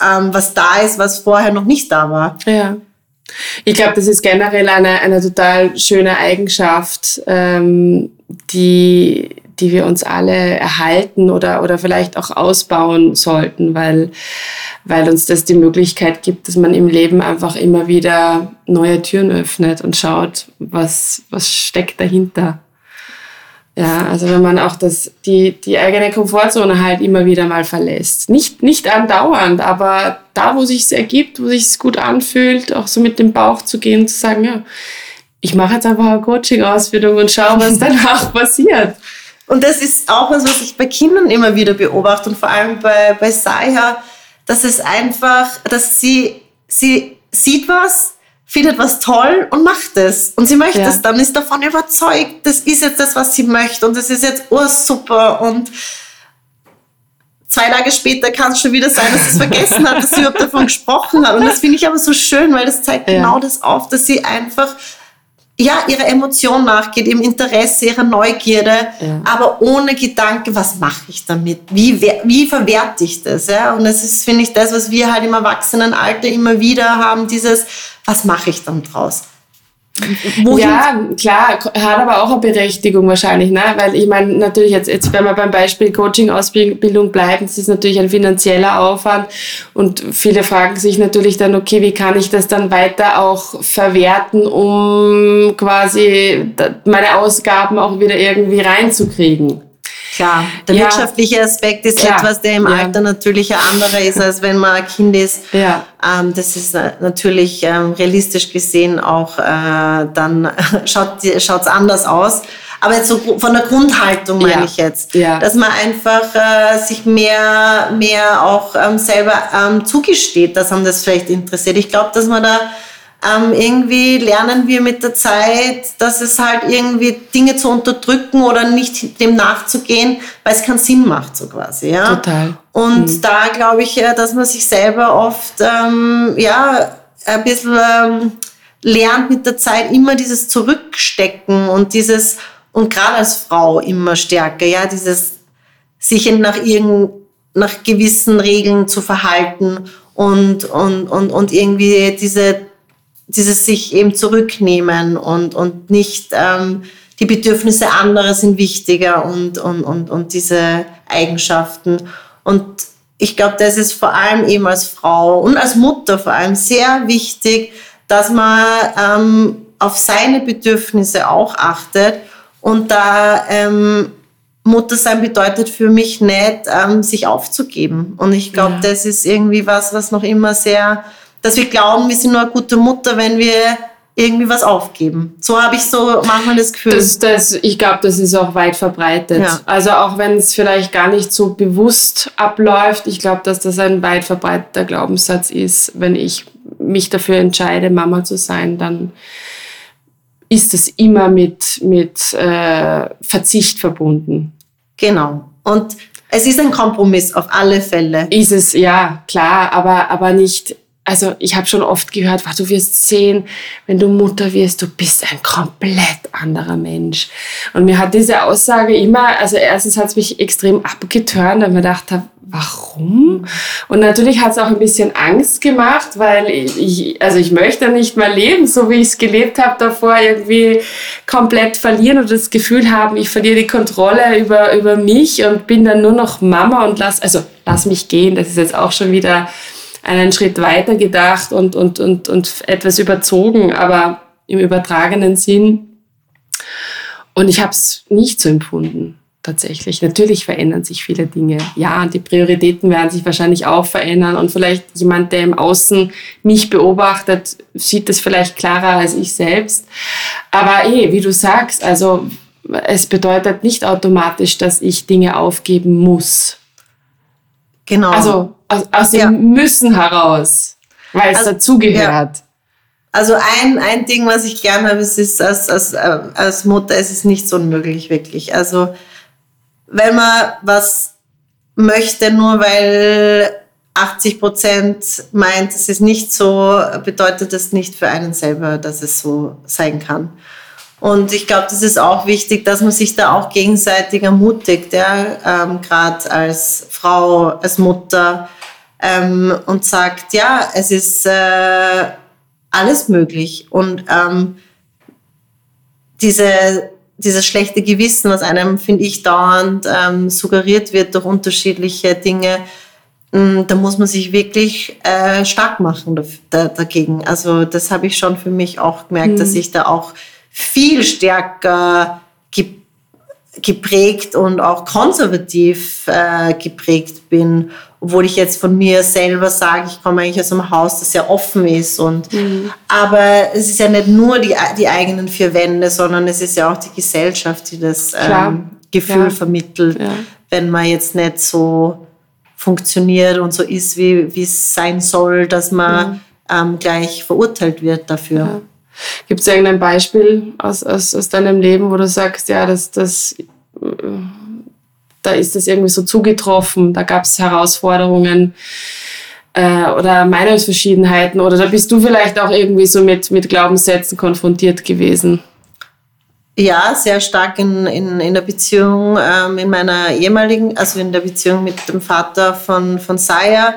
ähm, was da ist, was vorher noch nicht da war. Ja. Ich glaube, das ist generell eine, eine total schöne Eigenschaft, ähm, die, die wir uns alle erhalten oder, oder vielleicht auch ausbauen sollten, weil, weil uns das die Möglichkeit gibt, dass man im Leben einfach immer wieder neue Türen öffnet und schaut, was, was steckt dahinter. Ja, also wenn man auch das, die, die eigene Komfortzone halt immer wieder mal verlässt. Nicht, nicht andauernd, aber da, wo sich ergibt, wo sich es gut anfühlt, auch so mit dem Bauch zu gehen, zu sagen, ja, ich mache jetzt einfach eine Coaching-Ausbildung und schaue, was danach *laughs* passiert. Und das ist auch was, was ich bei Kindern immer wieder beobachte und vor allem bei, bei Saya, dass es einfach, dass sie, sie sieht was, findet was toll und macht es. Und sie möchte ja. es dann, ist davon überzeugt, das ist jetzt das, was sie möchte und das ist jetzt ursuper und zwei Tage später kann es schon wieder sein, dass sie es vergessen hat, dass sie überhaupt davon gesprochen hat. Und das finde ich aber so schön, weil das zeigt ja. genau das auf, dass sie einfach ja, ihrer Emotion nachgeht, ihrem Interesse, ihrer Neugierde, ja. aber ohne Gedanke, was mache ich damit? Wie, wie verwerte ich das? Ja? Und das ist, finde ich, das, was wir halt im Erwachsenenalter immer wieder haben, dieses, was mache ich dann draus? Wohin? Ja, klar, hat aber auch eine Berechtigung wahrscheinlich, ne? weil ich meine, natürlich jetzt, jetzt, wenn wir beim Beispiel Coaching-Ausbildung bleiben, das ist natürlich ein finanzieller Aufwand und viele fragen sich natürlich dann, okay, wie kann ich das dann weiter auch verwerten, um quasi meine Ausgaben auch wieder irgendwie reinzukriegen? Klar, der ja. wirtschaftliche Aspekt ist Klar. etwas, der im ja. Alter natürlich ein anderer ist, als wenn man ein Kind ist. Ja. Ähm, das ist natürlich ähm, realistisch gesehen auch, äh, dann *laughs* schaut es anders aus. Aber jetzt so von der Grundhaltung meine ja. ich jetzt, ja. dass man einfach äh, sich mehr, mehr auch ähm, selber ähm, zugesteht, dass man das vielleicht interessiert. Ich glaube, dass man da ähm, irgendwie lernen wir mit der Zeit, dass es halt irgendwie Dinge zu unterdrücken oder nicht dem nachzugehen, weil es keinen Sinn macht, so quasi. Ja? Total. Und mhm. da glaube ich, dass man sich selber oft ähm, ja, ein bisschen ähm, lernt mit der Zeit immer dieses Zurückstecken und dieses, und gerade als Frau immer stärker, ja, dieses sich nach irgend, nach gewissen Regeln zu verhalten und, und, und, und irgendwie diese dieses sich eben zurücknehmen und, und nicht ähm, die Bedürfnisse anderer sind wichtiger und, und, und, und diese Eigenschaften. Und ich glaube, das ist vor allem eben als Frau und als Mutter vor allem sehr wichtig, dass man ähm, auf seine Bedürfnisse auch achtet. Und da ähm, Mutter sein bedeutet für mich nicht, ähm, sich aufzugeben. Und ich glaube, ja. das ist irgendwie was, was noch immer sehr dass wir glauben, wir sind nur eine gute Mutter, wenn wir irgendwie was aufgeben. So habe ich so manchmal das Gefühl. Das, das, ich glaube, das ist auch weit verbreitet. Ja. Also auch wenn es vielleicht gar nicht so bewusst abläuft, ich glaube, dass das ein weit verbreiteter Glaubenssatz ist. Wenn ich mich dafür entscheide, Mama zu sein, dann ist das immer mit, mit äh, Verzicht verbunden. Genau. Und es ist ein Kompromiss auf alle Fälle. Ist es, ja, klar, aber, aber nicht also ich habe schon oft gehört, du wirst sehen, wenn du Mutter wirst, du bist ein komplett anderer Mensch. Und mir hat diese Aussage immer, also erstens hat es mich extrem abgeturnt, weil mir gedacht habe, warum? Und natürlich hat es auch ein bisschen Angst gemacht, weil ich, also ich möchte nicht mehr leben, so wie ich es gelebt habe davor, irgendwie komplett verlieren oder das Gefühl haben, ich verliere die Kontrolle über, über mich und bin dann nur noch Mama und lass, also lass mich gehen. Das ist jetzt auch schon wieder einen Schritt weiter gedacht und, und, und, und etwas überzogen, aber im übertragenen Sinn. Und ich habe es nicht so empfunden, tatsächlich. Natürlich verändern sich viele Dinge. Ja, und die Prioritäten werden sich wahrscheinlich auch verändern. Und vielleicht jemand, der im Außen mich beobachtet, sieht es vielleicht klarer als ich selbst. Aber eh, wie du sagst, also es bedeutet nicht automatisch, dass ich Dinge aufgeben muss. Genau. Also aus, aus dem ja. Müssen heraus, weil es also, dazugehört. Ja. Also ein, ein Ding, was ich gerne habe, ist, ist als, als, äh, als Mutter, es ist nicht so unmöglich, wirklich. Also wenn man was möchte, nur weil 80 Prozent meint, es ist nicht so, bedeutet das nicht für einen selber, dass es so sein kann. Und ich glaube, das ist auch wichtig, dass man sich da auch gegenseitig ermutigt, ja, ähm, gerade als Frau, als Mutter ähm, und sagt, ja, es ist äh, alles möglich. Und ähm, diese, dieses schlechte Gewissen, was einem, finde ich, dauernd ähm, suggeriert wird durch unterschiedliche Dinge, mm, da muss man sich wirklich äh, stark machen dagegen. Also das habe ich schon für mich auch gemerkt, mhm. dass ich da auch viel stärker geprägt und auch konservativ äh, geprägt bin, obwohl ich jetzt von mir selber sage, ich komme eigentlich aus einem Haus, das sehr offen ist. Und, mhm. Aber es ist ja nicht nur die, die eigenen vier Wände, sondern es ist ja auch die Gesellschaft, die das ähm, Gefühl ja. vermittelt, ja. wenn man jetzt nicht so funktioniert und so ist, wie es sein soll, dass man mhm. ähm, gleich verurteilt wird dafür. Ja. Gibt es irgendein Beispiel aus, aus, aus deinem Leben, wo du sagst, ja, das, das, da ist das irgendwie so zugetroffen, da gab es Herausforderungen äh, oder Meinungsverschiedenheiten oder da bist du vielleicht auch irgendwie so mit, mit Glaubenssätzen konfrontiert gewesen? Ja, sehr stark in, in, in der Beziehung ähm, in meiner ehemaligen, also in der Beziehung mit dem Vater von, von Saya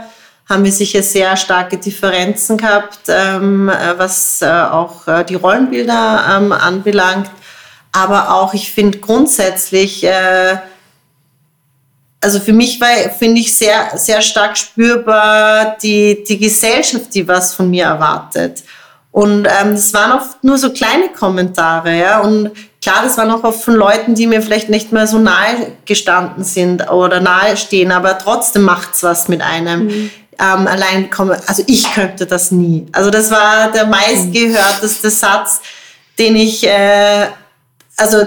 haben wir sicher sehr starke Differenzen gehabt, ähm, äh, was äh, auch äh, die Rollenbilder ähm, anbelangt. Aber auch, ich finde grundsätzlich, äh, also für mich war, finde ich, sehr, sehr stark spürbar die, die Gesellschaft, die was von mir erwartet. Und ähm, das waren oft nur so kleine Kommentare, ja. Und klar, das waren auch oft von Leuten, die mir vielleicht nicht mehr so nahe gestanden sind oder nahe stehen, aber trotzdem macht's was mit einem. Mhm ähm, allein komme, also ich könnte das nie. Also das war der meistgehörteste Satz, den ich, äh, also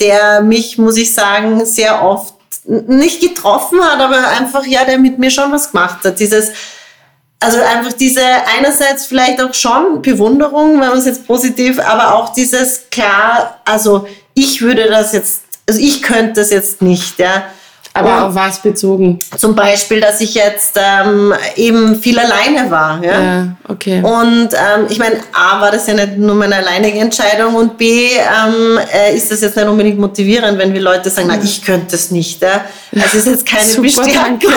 der mich, muss ich sagen, sehr oft nicht getroffen hat, aber einfach, ja, der mit mir schon was gemacht hat. Dieses, also einfach diese einerseits vielleicht auch schon Bewunderung, wenn man es jetzt positiv, aber auch dieses klar, also ich würde das jetzt, also ich könnte das jetzt nicht, ja. Aber auf was bezogen? Zum Beispiel, dass ich jetzt ähm, eben viel alleine war. Ja, ja okay. Und ähm, ich meine, A, war das ja nicht nur meine alleinige Entscheidung und B, ähm, äh, ist das jetzt nicht unbedingt motivierend, wenn wir Leute sagen, na, ich könnte es nicht. Ja? Das ist jetzt keine *laughs* Super, Bestärkung. Danke.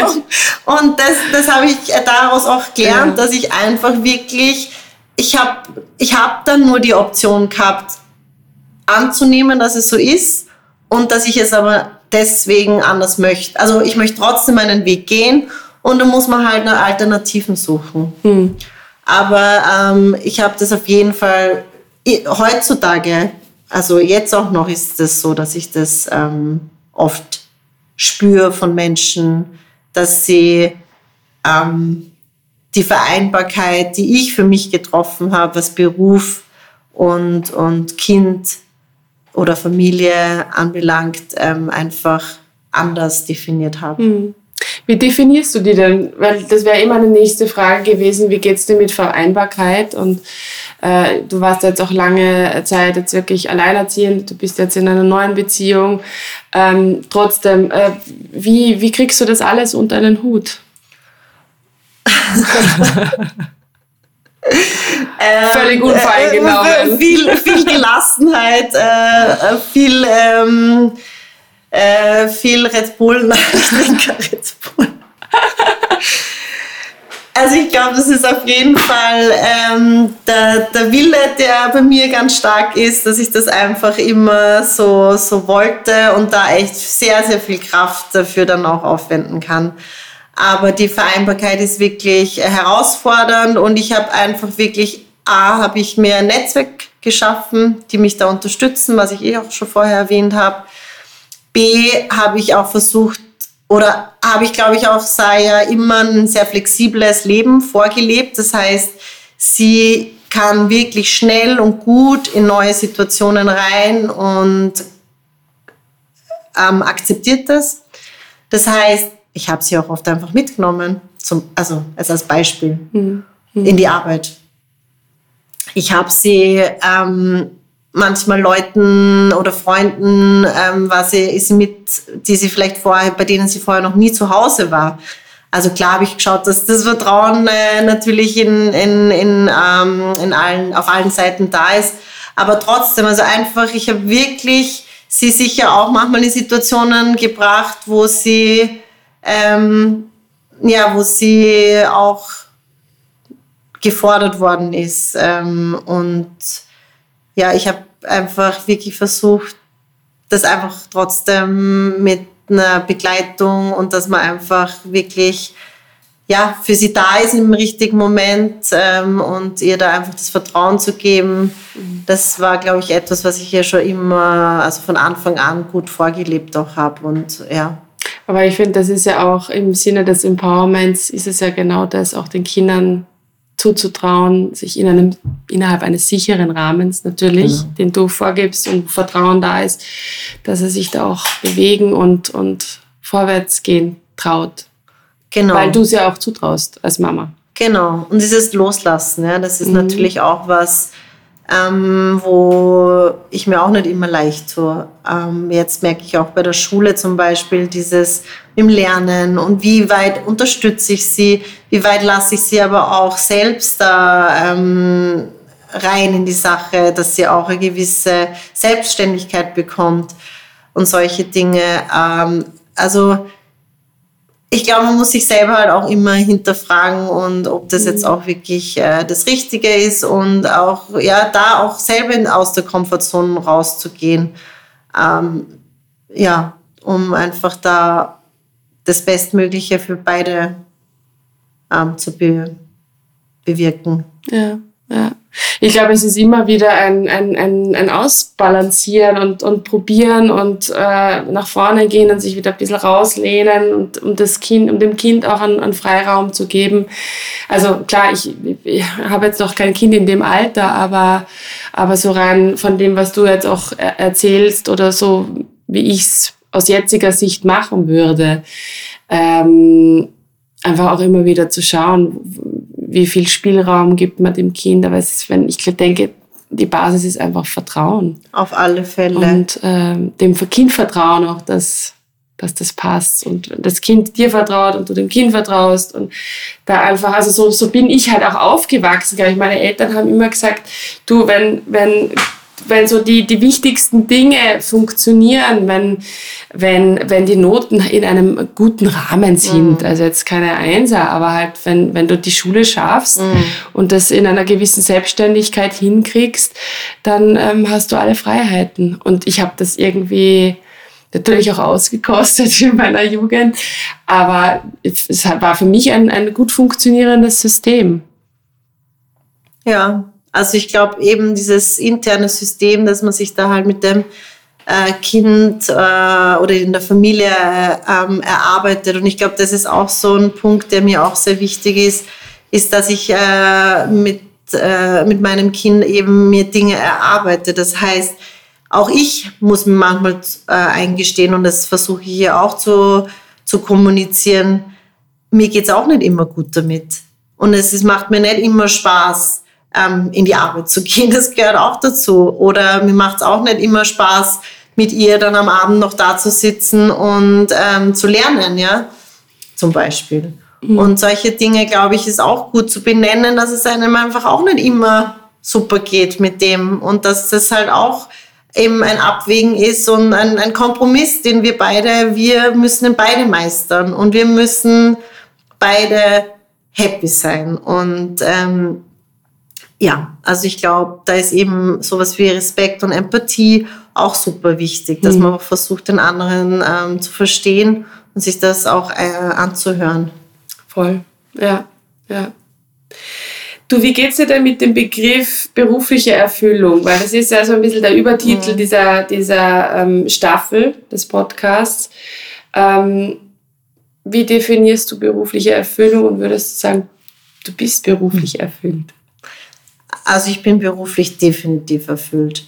Und das, das habe ich daraus auch gelernt, ja. dass ich einfach wirklich, ich habe ich hab dann nur die Option gehabt, anzunehmen, dass es so ist und dass ich es aber deswegen anders möchte. Also ich möchte trotzdem meinen Weg gehen und dann muss man halt nach Alternativen suchen. Hm. Aber ähm, ich habe das auf jeden Fall heutzutage, also jetzt auch noch ist es so, dass ich das ähm, oft spüre von Menschen, dass sie ähm, die Vereinbarkeit, die ich für mich getroffen habe, was Beruf und, und Kind oder Familie anbelangt, ähm, einfach anders definiert habe. Mhm. Wie definierst du die denn? Weil das wäre immer eine nächste Frage gewesen, wie geht es dir mit Vereinbarkeit? Und äh, du warst jetzt auch lange Zeit jetzt wirklich alleinerziehend, du bist jetzt in einer neuen Beziehung. Ähm, trotzdem, äh, wie, wie kriegst du das alles unter einen Hut? *laughs* Ähm, Völlig unvoreingenommen. Äh, viel, viel Gelassenheit, äh, viel, ähm, äh, viel Red Bull. *laughs* Nein, ich trinke Red Bull. Also ich glaube, das ist auf jeden Fall ähm, der, der Wille, der bei mir ganz stark ist, dass ich das einfach immer so, so wollte und da echt sehr, sehr viel Kraft dafür dann auch aufwenden kann. Aber die Vereinbarkeit ist wirklich herausfordernd und ich habe einfach wirklich, A, habe ich mir ein Netzwerk geschaffen, die mich da unterstützen, was ich eh auch schon vorher erwähnt habe. B, habe ich auch versucht, oder habe ich, glaube ich, auch Saya immer ein sehr flexibles Leben vorgelebt. Das heißt, sie kann wirklich schnell und gut in neue Situationen rein und ähm, akzeptiert das. Das heißt, ich habe sie auch oft einfach mitgenommen, zum, also als Beispiel mhm. in die Arbeit. Ich habe sie ähm, manchmal Leuten oder Freunden, ähm, war sie, ist sie mit, die sie vielleicht vorher, bei denen sie vorher noch nie zu Hause war. Also klar habe ich geschaut, dass das Vertrauen äh, natürlich in, in, in, ähm, in allen, auf allen Seiten da ist. Aber trotzdem, also einfach, ich habe wirklich sie sicher auch manchmal in Situationen gebracht, wo sie, ähm, ja, wo sie auch gefordert worden ist. Ähm, und ja, ich habe einfach wirklich versucht, das einfach trotzdem mit einer Begleitung und dass man einfach wirklich ja, für sie da ist im richtigen Moment ähm, und ihr da einfach das Vertrauen zu geben, das war, glaube ich, etwas, was ich ja schon immer, also von Anfang an gut vorgelebt auch habe und ja. Aber ich finde, das ist ja auch im Sinne des Empowerments, ist es ja genau das, auch den Kindern zuzutrauen, sich in einem, innerhalb eines sicheren Rahmens natürlich, genau. den du vorgibst und Vertrauen da ist, dass er sich da auch bewegen und, und vorwärts gehen traut. Genau. Weil du es ja auch zutraust als Mama. Genau. Und dieses Loslassen, ja, das ist mhm. natürlich auch was, ähm, wo ich mir auch nicht immer leicht tue. Ähm, jetzt merke ich auch bei der Schule zum Beispiel dieses im Lernen und wie weit unterstütze ich sie, wie weit lasse ich sie aber auch selbst da ähm, rein in die Sache, dass sie auch eine gewisse Selbstständigkeit bekommt und solche Dinge. Ähm, also ich glaube, man muss sich selber halt auch immer hinterfragen und ob das jetzt mhm. auch wirklich äh, das Richtige ist und auch, ja, da auch selber aus der Komfortzone rauszugehen. Ähm, ja, um einfach da das Bestmögliche für beide ähm, zu be bewirken. Ja, ja ich glaube, es ist immer wieder ein, ein, ein, ein Ausbalancieren und, und probieren und äh, nach vorne gehen und sich wieder ein bisschen rauslehnen und um das Kind, um dem Kind auch einen, einen Freiraum zu geben. Also klar, ich, ich habe jetzt noch kein Kind in dem Alter, aber, aber so rein von dem, was du jetzt auch erzählst oder so, wie ich es aus jetziger Sicht machen würde, ähm, einfach auch immer wieder zu schauen, wie viel Spielraum gibt man dem Kind. Aber es ist, wenn ich denke, die Basis ist einfach Vertrauen. Auf alle Fälle. Und ähm, dem Kind vertrauen auch, dass, dass das passt und das Kind dir vertraut und du dem Kind vertraust und da einfach, also so, so bin ich halt auch aufgewachsen. Ich. Meine Eltern haben immer gesagt, du, wenn, wenn wenn so die, die wichtigsten Dinge funktionieren, wenn, wenn, wenn die Noten in einem guten Rahmen sind. Mhm. Also jetzt keine Einser, aber halt, wenn, wenn du die Schule schaffst mhm. und das in einer gewissen Selbstständigkeit hinkriegst, dann ähm, hast du alle Freiheiten. Und ich habe das irgendwie natürlich auch ausgekostet in meiner Jugend, aber es war für mich ein, ein gut funktionierendes System. Ja, also ich glaube eben dieses interne System, dass man sich da halt mit dem äh, Kind äh, oder in der Familie äh, ähm, erarbeitet. Und ich glaube, das ist auch so ein Punkt, der mir auch sehr wichtig ist, ist, dass ich äh, mit, äh, mit meinem Kind eben mir Dinge erarbeite. Das heißt, auch ich muss mir manchmal äh, eingestehen und das versuche ich hier auch zu, zu kommunizieren. Mir geht es auch nicht immer gut damit. Und es, es macht mir nicht immer Spaß ähm, in die Arbeit zu gehen. Das gehört auch dazu. Oder mir macht es auch nicht immer Spaß, mit ihr dann am Abend noch da zu sitzen und ähm, zu lernen, ja, zum Beispiel. Mhm. Und solche Dinge, glaube ich, ist auch gut zu benennen, dass es einem einfach auch nicht immer super geht mit dem und dass das halt auch eben ein Abwägen ist und ein, ein Kompromiss, den wir beide, wir müssen den beide meistern und wir müssen beide happy sein. Und ähm, ja, also ich glaube, da ist eben sowas wie Respekt und Empathie auch super wichtig, dass mhm. man auch versucht, den anderen ähm, zu verstehen und sich das auch äh, anzuhören. Voll, ja, ja. Du, wie geht's dir denn mit dem Begriff berufliche Erfüllung? Weil das ist ja so ein bisschen der Übertitel mhm. dieser, dieser ähm, Staffel des Podcasts. Ähm, wie definierst du berufliche Erfüllung und würdest du sagen, du bist beruflich erfüllt? Also ich bin beruflich definitiv erfüllt.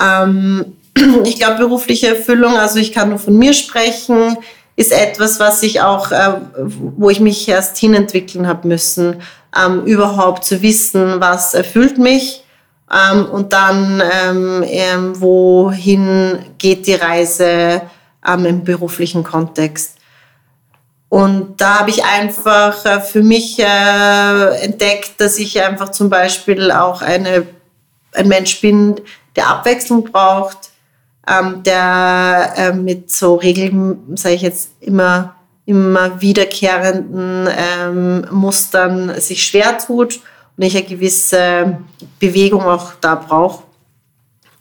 Ähm, *clears throat* ich glaube, berufliche Erfüllung, also ich kann nur von mir sprechen, ist etwas, was ich auch, äh, wo ich mich erst hinentwickeln habe müssen, ähm, überhaupt zu wissen, was erfüllt mich ähm, und dann, ähm, ähm wohin geht die Reise ähm, im beruflichen Kontext. Und da habe ich einfach äh, für mich äh, entdeckt, dass ich einfach zum Beispiel auch eine, ein Mensch bin, der Abwechslung braucht, ähm, der äh, mit so Regeln, sage ich jetzt immer, immer wiederkehrenden ähm, Mustern sich schwer tut und ich eine gewisse Bewegung auch da brauche.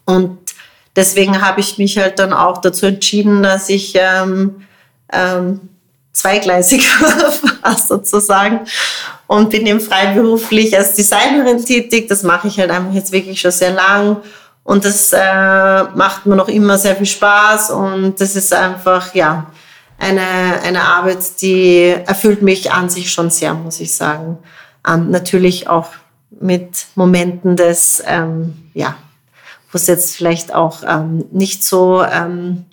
Und deswegen habe ich mich halt dann auch dazu entschieden, dass ich ähm, zweigleisig *laughs* war sozusagen und bin eben freiberuflich als Designerin tätig. Das mache ich halt einfach jetzt wirklich schon sehr lang und das äh, macht mir noch immer sehr viel Spaß und das ist einfach, ja, eine, eine Arbeit, die erfüllt mich an sich schon sehr, muss ich sagen. Ähm, natürlich auch mit Momenten des, ähm, ja, wo es jetzt vielleicht auch ähm, nicht so ähm,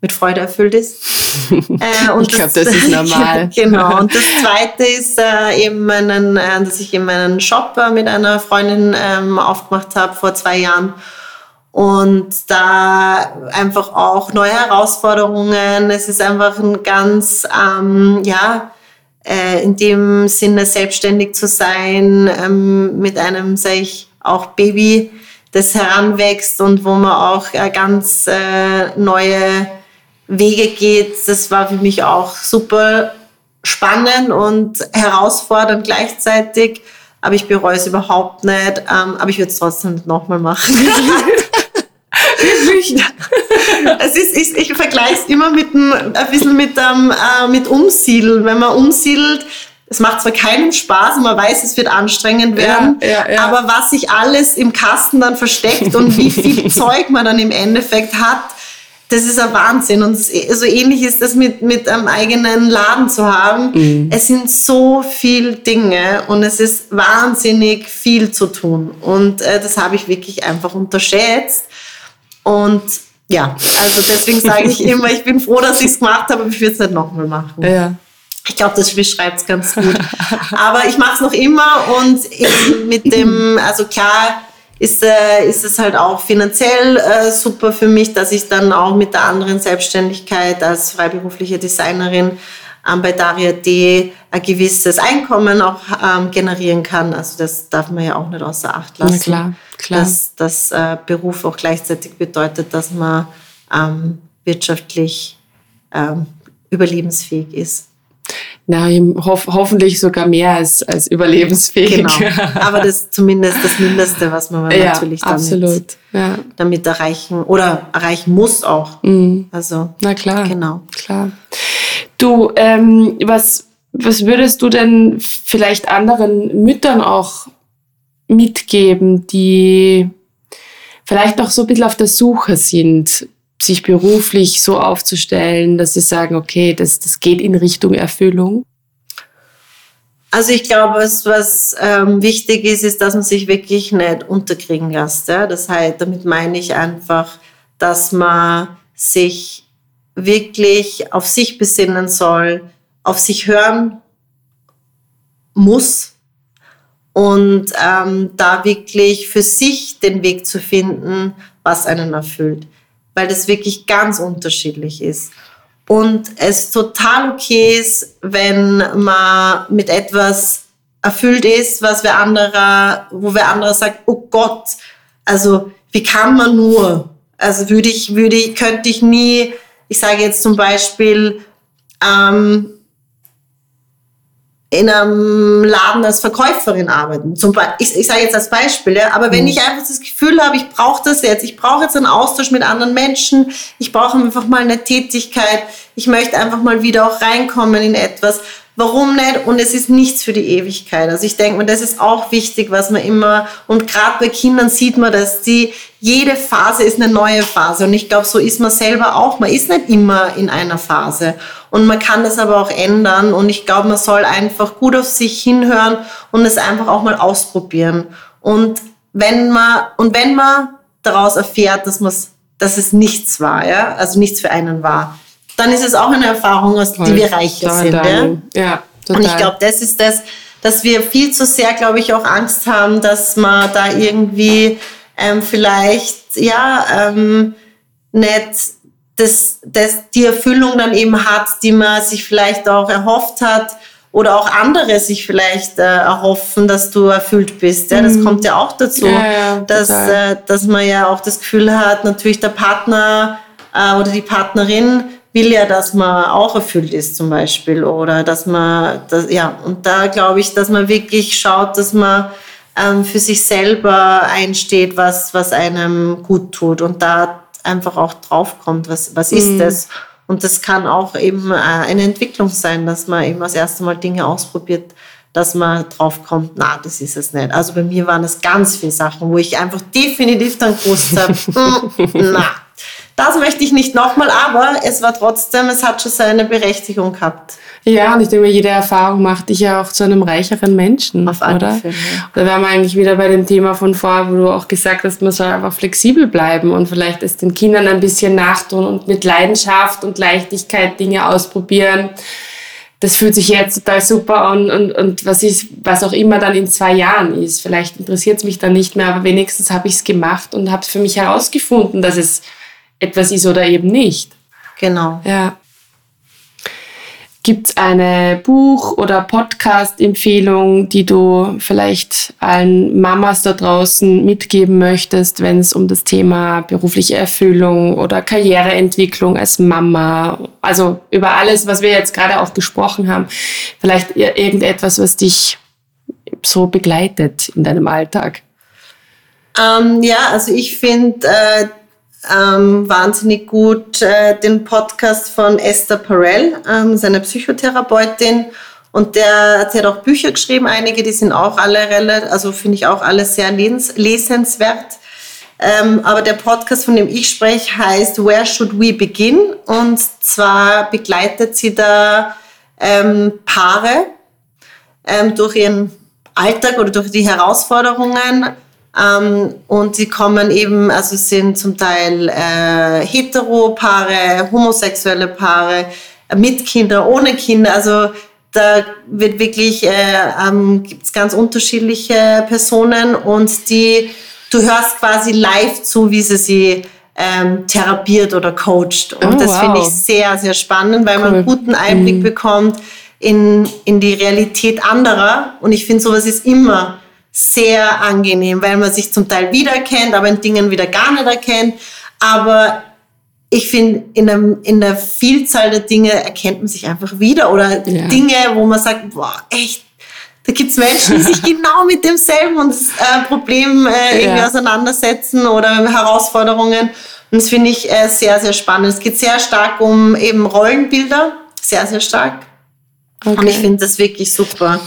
mit Freude erfüllt ist. *laughs* Äh, ich glaube, das, ist *laughs* normal. *laughs* genau. Und das Zweite ist äh, eben, einen, äh, dass ich eben einen Shop äh, mit einer Freundin ähm, aufgemacht habe vor zwei Jahren und da einfach auch neue Herausforderungen. Es ist einfach ein ganz, ähm, ja, äh, in dem Sinne selbstständig zu sein, ähm, mit einem, sage ich, auch Baby, das heranwächst und wo man auch äh, ganz neue Wege geht. Das war für mich auch super spannend und herausfordernd gleichzeitig. Aber ich bereue es überhaupt nicht. Ähm, aber ich würde es trotzdem nochmal machen. *laughs* es ist, ich, ich vergleiche es immer mit ein, ein bisschen mit, ähm, äh, mit Umsiedeln. Wenn man umsiedelt, es macht zwar keinen Spaß und man weiß, es wird anstrengend werden, ja, ja, ja. aber was sich alles im Kasten dann versteckt und wie viel *laughs* Zeug man dann im Endeffekt hat, das ist ein Wahnsinn. Und so ähnlich ist das mit, mit einem eigenen Laden zu haben. Mhm. Es sind so viele Dinge und es ist wahnsinnig viel zu tun. Und äh, das habe ich wirklich einfach unterschätzt. Und ja, also deswegen sage ich *laughs* immer, ich bin froh, dass ich es gemacht habe, aber ich würde es nicht nochmal machen. Ja. Ich glaube, das beschreibt es ganz gut. aber ich mache es noch immer und mit dem, *laughs* also klar, ist, äh, ist es halt auch finanziell äh, super für mich, dass ich dann auch mit der anderen Selbstständigkeit als freiberufliche Designerin ähm, bei Daria D ein gewisses Einkommen auch ähm, generieren kann. Also das darf man ja auch nicht außer Acht lassen. Na klar, klar. Dass das äh, Beruf auch gleichzeitig bedeutet, dass man ähm, wirtschaftlich ähm, überlebensfähig ist. Na, hof hoffentlich sogar mehr als, als überlebensfähig. Genau. *laughs* Aber das ist zumindest das Mindeste, was man ja, natürlich damit, absolut. Ja. damit erreichen oder erreichen muss auch. Mhm. Also, Na klar. Genau. Klar. Du, ähm, was, was würdest du denn vielleicht anderen Müttern auch mitgeben, die vielleicht noch so ein bisschen auf der Suche sind, sich beruflich so aufzustellen, dass sie sagen, okay, das, das geht in Richtung Erfüllung? Also ich glaube, was, was ähm, wichtig ist, ist, dass man sich wirklich nicht unterkriegen lässt. Ja? Das heißt, damit meine ich einfach, dass man sich wirklich auf sich besinnen soll, auf sich hören muss und ähm, da wirklich für sich den Weg zu finden, was einen erfüllt, weil das wirklich ganz unterschiedlich ist. und es total okay ist, wenn man mit etwas erfüllt ist, was wer anderer, wo wer anderer sagt, oh Gott, also wie kann man nur? Also würde ich, würde ich, könnte ich nie, ich sage jetzt zum Beispiel, ähm, in einem Laden als Verkäuferin arbeiten. Zum ich, ich sage jetzt als Beispiel, ja, aber wenn mhm. ich einfach das Gefühl habe, ich brauche das jetzt, ich brauche jetzt einen Austausch mit anderen Menschen, ich brauche einfach mal eine Tätigkeit, ich möchte einfach mal wieder auch reinkommen in etwas, Warum nicht? Und es ist nichts für die Ewigkeit. Also ich denke mir, das ist auch wichtig, was man immer, und gerade bei Kindern sieht man, dass die, jede Phase ist eine neue Phase. Und ich glaube, so ist man selber auch. Man ist nicht immer in einer Phase. Und man kann das aber auch ändern. Und ich glaube, man soll einfach gut auf sich hinhören und es einfach auch mal ausprobieren. Und wenn man, und wenn man daraus erfährt, dass man dass es nichts war, ja, also nichts für einen war, dann ist es auch eine Erfahrung, aus die wir reicher sind. Ja? ja total. Und ich glaube, das ist das, dass wir viel zu sehr, glaube ich, auch Angst haben, dass man da irgendwie ähm, vielleicht ja ähm, nicht das, das, die Erfüllung dann eben hat, die man sich vielleicht auch erhofft hat oder auch andere sich vielleicht äh, erhoffen, dass du erfüllt bist. Ja, das mhm. kommt ja auch dazu, ja, ja, dass, äh, dass man ja auch das Gefühl hat, natürlich der Partner äh, oder die Partnerin will ja, dass man auch erfüllt ist zum Beispiel oder dass man, das, ja, und da glaube ich, dass man wirklich schaut, dass man ähm, für sich selber einsteht, was, was einem gut tut und da einfach auch draufkommt, was, was ist mhm. das? Und das kann auch eben äh, eine Entwicklung sein, dass man eben das erste Mal Dinge ausprobiert, dass man draufkommt, na, das ist es nicht. Also bei mir waren es ganz viele Sachen, wo ich einfach definitiv dann gewusst habe, *laughs* mm, na, das möchte ich nicht nochmal, aber es war trotzdem, es hat schon seine Berechtigung gehabt. Ja, und ich denke, jede Erfahrung macht dich ja auch zu einem reicheren Menschen, Auf alle oder? Fälle. Da wären wir eigentlich wieder bei dem Thema von vorher, wo du auch gesagt hast, man soll einfach flexibel bleiben und vielleicht es den Kindern ein bisschen nachtun und mit Leidenschaft und Leichtigkeit Dinge ausprobieren. Das fühlt sich jetzt total super an und, und was, ist, was auch immer dann in zwei Jahren ist. Vielleicht interessiert es mich dann nicht mehr, aber wenigstens habe ich es gemacht und habe es für mich herausgefunden, dass es etwas ist oder eben nicht. Genau. Ja. Gibt es eine Buch- oder Podcast-Empfehlung, die du vielleicht allen Mamas da draußen mitgeben möchtest, wenn es um das Thema berufliche Erfüllung oder Karriereentwicklung als Mama, also über alles, was wir jetzt gerade auch gesprochen haben, vielleicht irgendetwas, was dich so begleitet in deinem Alltag? Ähm, ja, also ich finde äh, ähm, wahnsinnig gut äh, den Podcast von Esther Perel, ähm, seine Psychotherapeutin. Und der, sie hat auch Bücher geschrieben, einige, die sind auch alle relativ, also finde ich auch alle sehr les lesenswert. Ähm, aber der Podcast, von dem ich spreche, heißt Where Should We Begin? Und zwar begleitet sie da ähm, Paare ähm, durch ihren Alltag oder durch die Herausforderungen ähm, und sie kommen eben, also es sind zum Teil äh, Hetero-Paare, homosexuelle Paare, äh, mit Kindern, ohne Kinder. Also da wird wirklich, äh, ähm, gibt es ganz unterschiedliche Personen und die, du hörst quasi live zu, wie sie sie ähm, therapiert oder coacht. Und oh, das wow. finde ich sehr, sehr spannend, weil cool. man einen guten Einblick mhm. bekommt in, in die Realität anderer. Und ich finde, sowas ist immer sehr angenehm, weil man sich zum Teil wiedererkennt, aber in Dingen wieder gar nicht erkennt. Aber ich finde, in, der, in der Vielzahl der Dinge erkennt man sich einfach wieder oder ja. Dinge, wo man sagt, boah, echt, da gibt es Menschen, die sich *laughs* genau mit demselben äh, Problem äh, irgendwie ja. auseinandersetzen oder Herausforderungen. Und das finde ich äh, sehr, sehr spannend. Es geht sehr stark um eben Rollenbilder, sehr, sehr stark. Okay. Und ich finde das wirklich super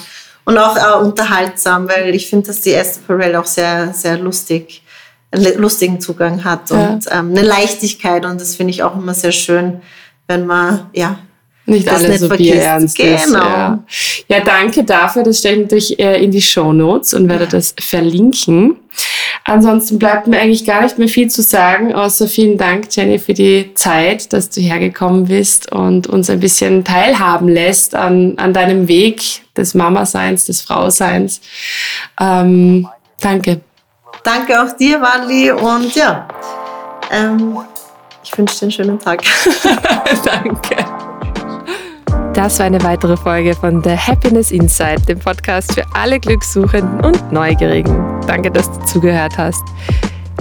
und auch äh, unterhaltsam, weil ich finde, dass die Esther Perel auch sehr, sehr lustig, einen lustigen Zugang hat ja. und ähm, eine Leichtigkeit und das finde ich auch immer sehr schön, wenn man, ja, nicht das alles nicht so bierernst genau. ist. Ja. ja, danke dafür. Das stelle ich natürlich äh, in die Show Notes und werde das verlinken. Ansonsten bleibt mir eigentlich gar nicht mehr viel zu sagen, außer vielen Dank, Jenny, für die Zeit, dass du hergekommen bist und uns ein bisschen teilhaben lässt an, an deinem Weg des Mama-Seins, des Frauseins. Ähm, danke. Danke auch dir, Wally. Und ja, ähm, Ich wünsche dir einen schönen Tag. *laughs* *laughs* Danke. Das war eine weitere Folge von The Happiness Inside, dem Podcast für alle Glückssuchenden und Neugierigen. Danke, dass du zugehört hast.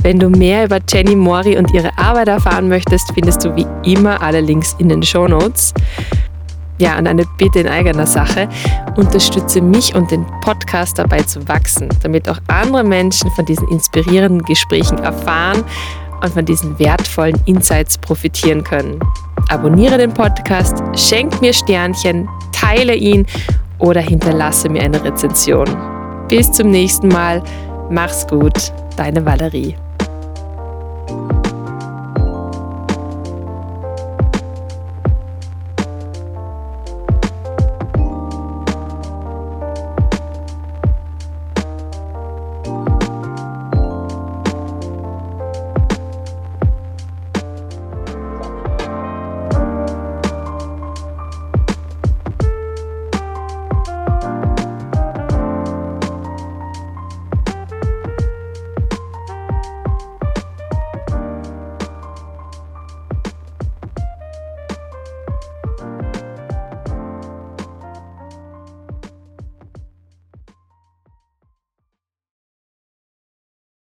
Wenn du mehr über Jenny Mori und ihre Arbeit erfahren möchtest, findest du wie immer alle Links in den Show Notes. Ja, und eine Bitte in eigener Sache. Unterstütze mich und den Podcast dabei zu wachsen, damit auch andere Menschen von diesen inspirierenden Gesprächen erfahren und von diesen wertvollen Insights profitieren können. Abonniere den Podcast, schenk mir Sternchen, teile ihn oder hinterlasse mir eine Rezension. Bis zum nächsten Mal. Mach's gut, deine Valerie.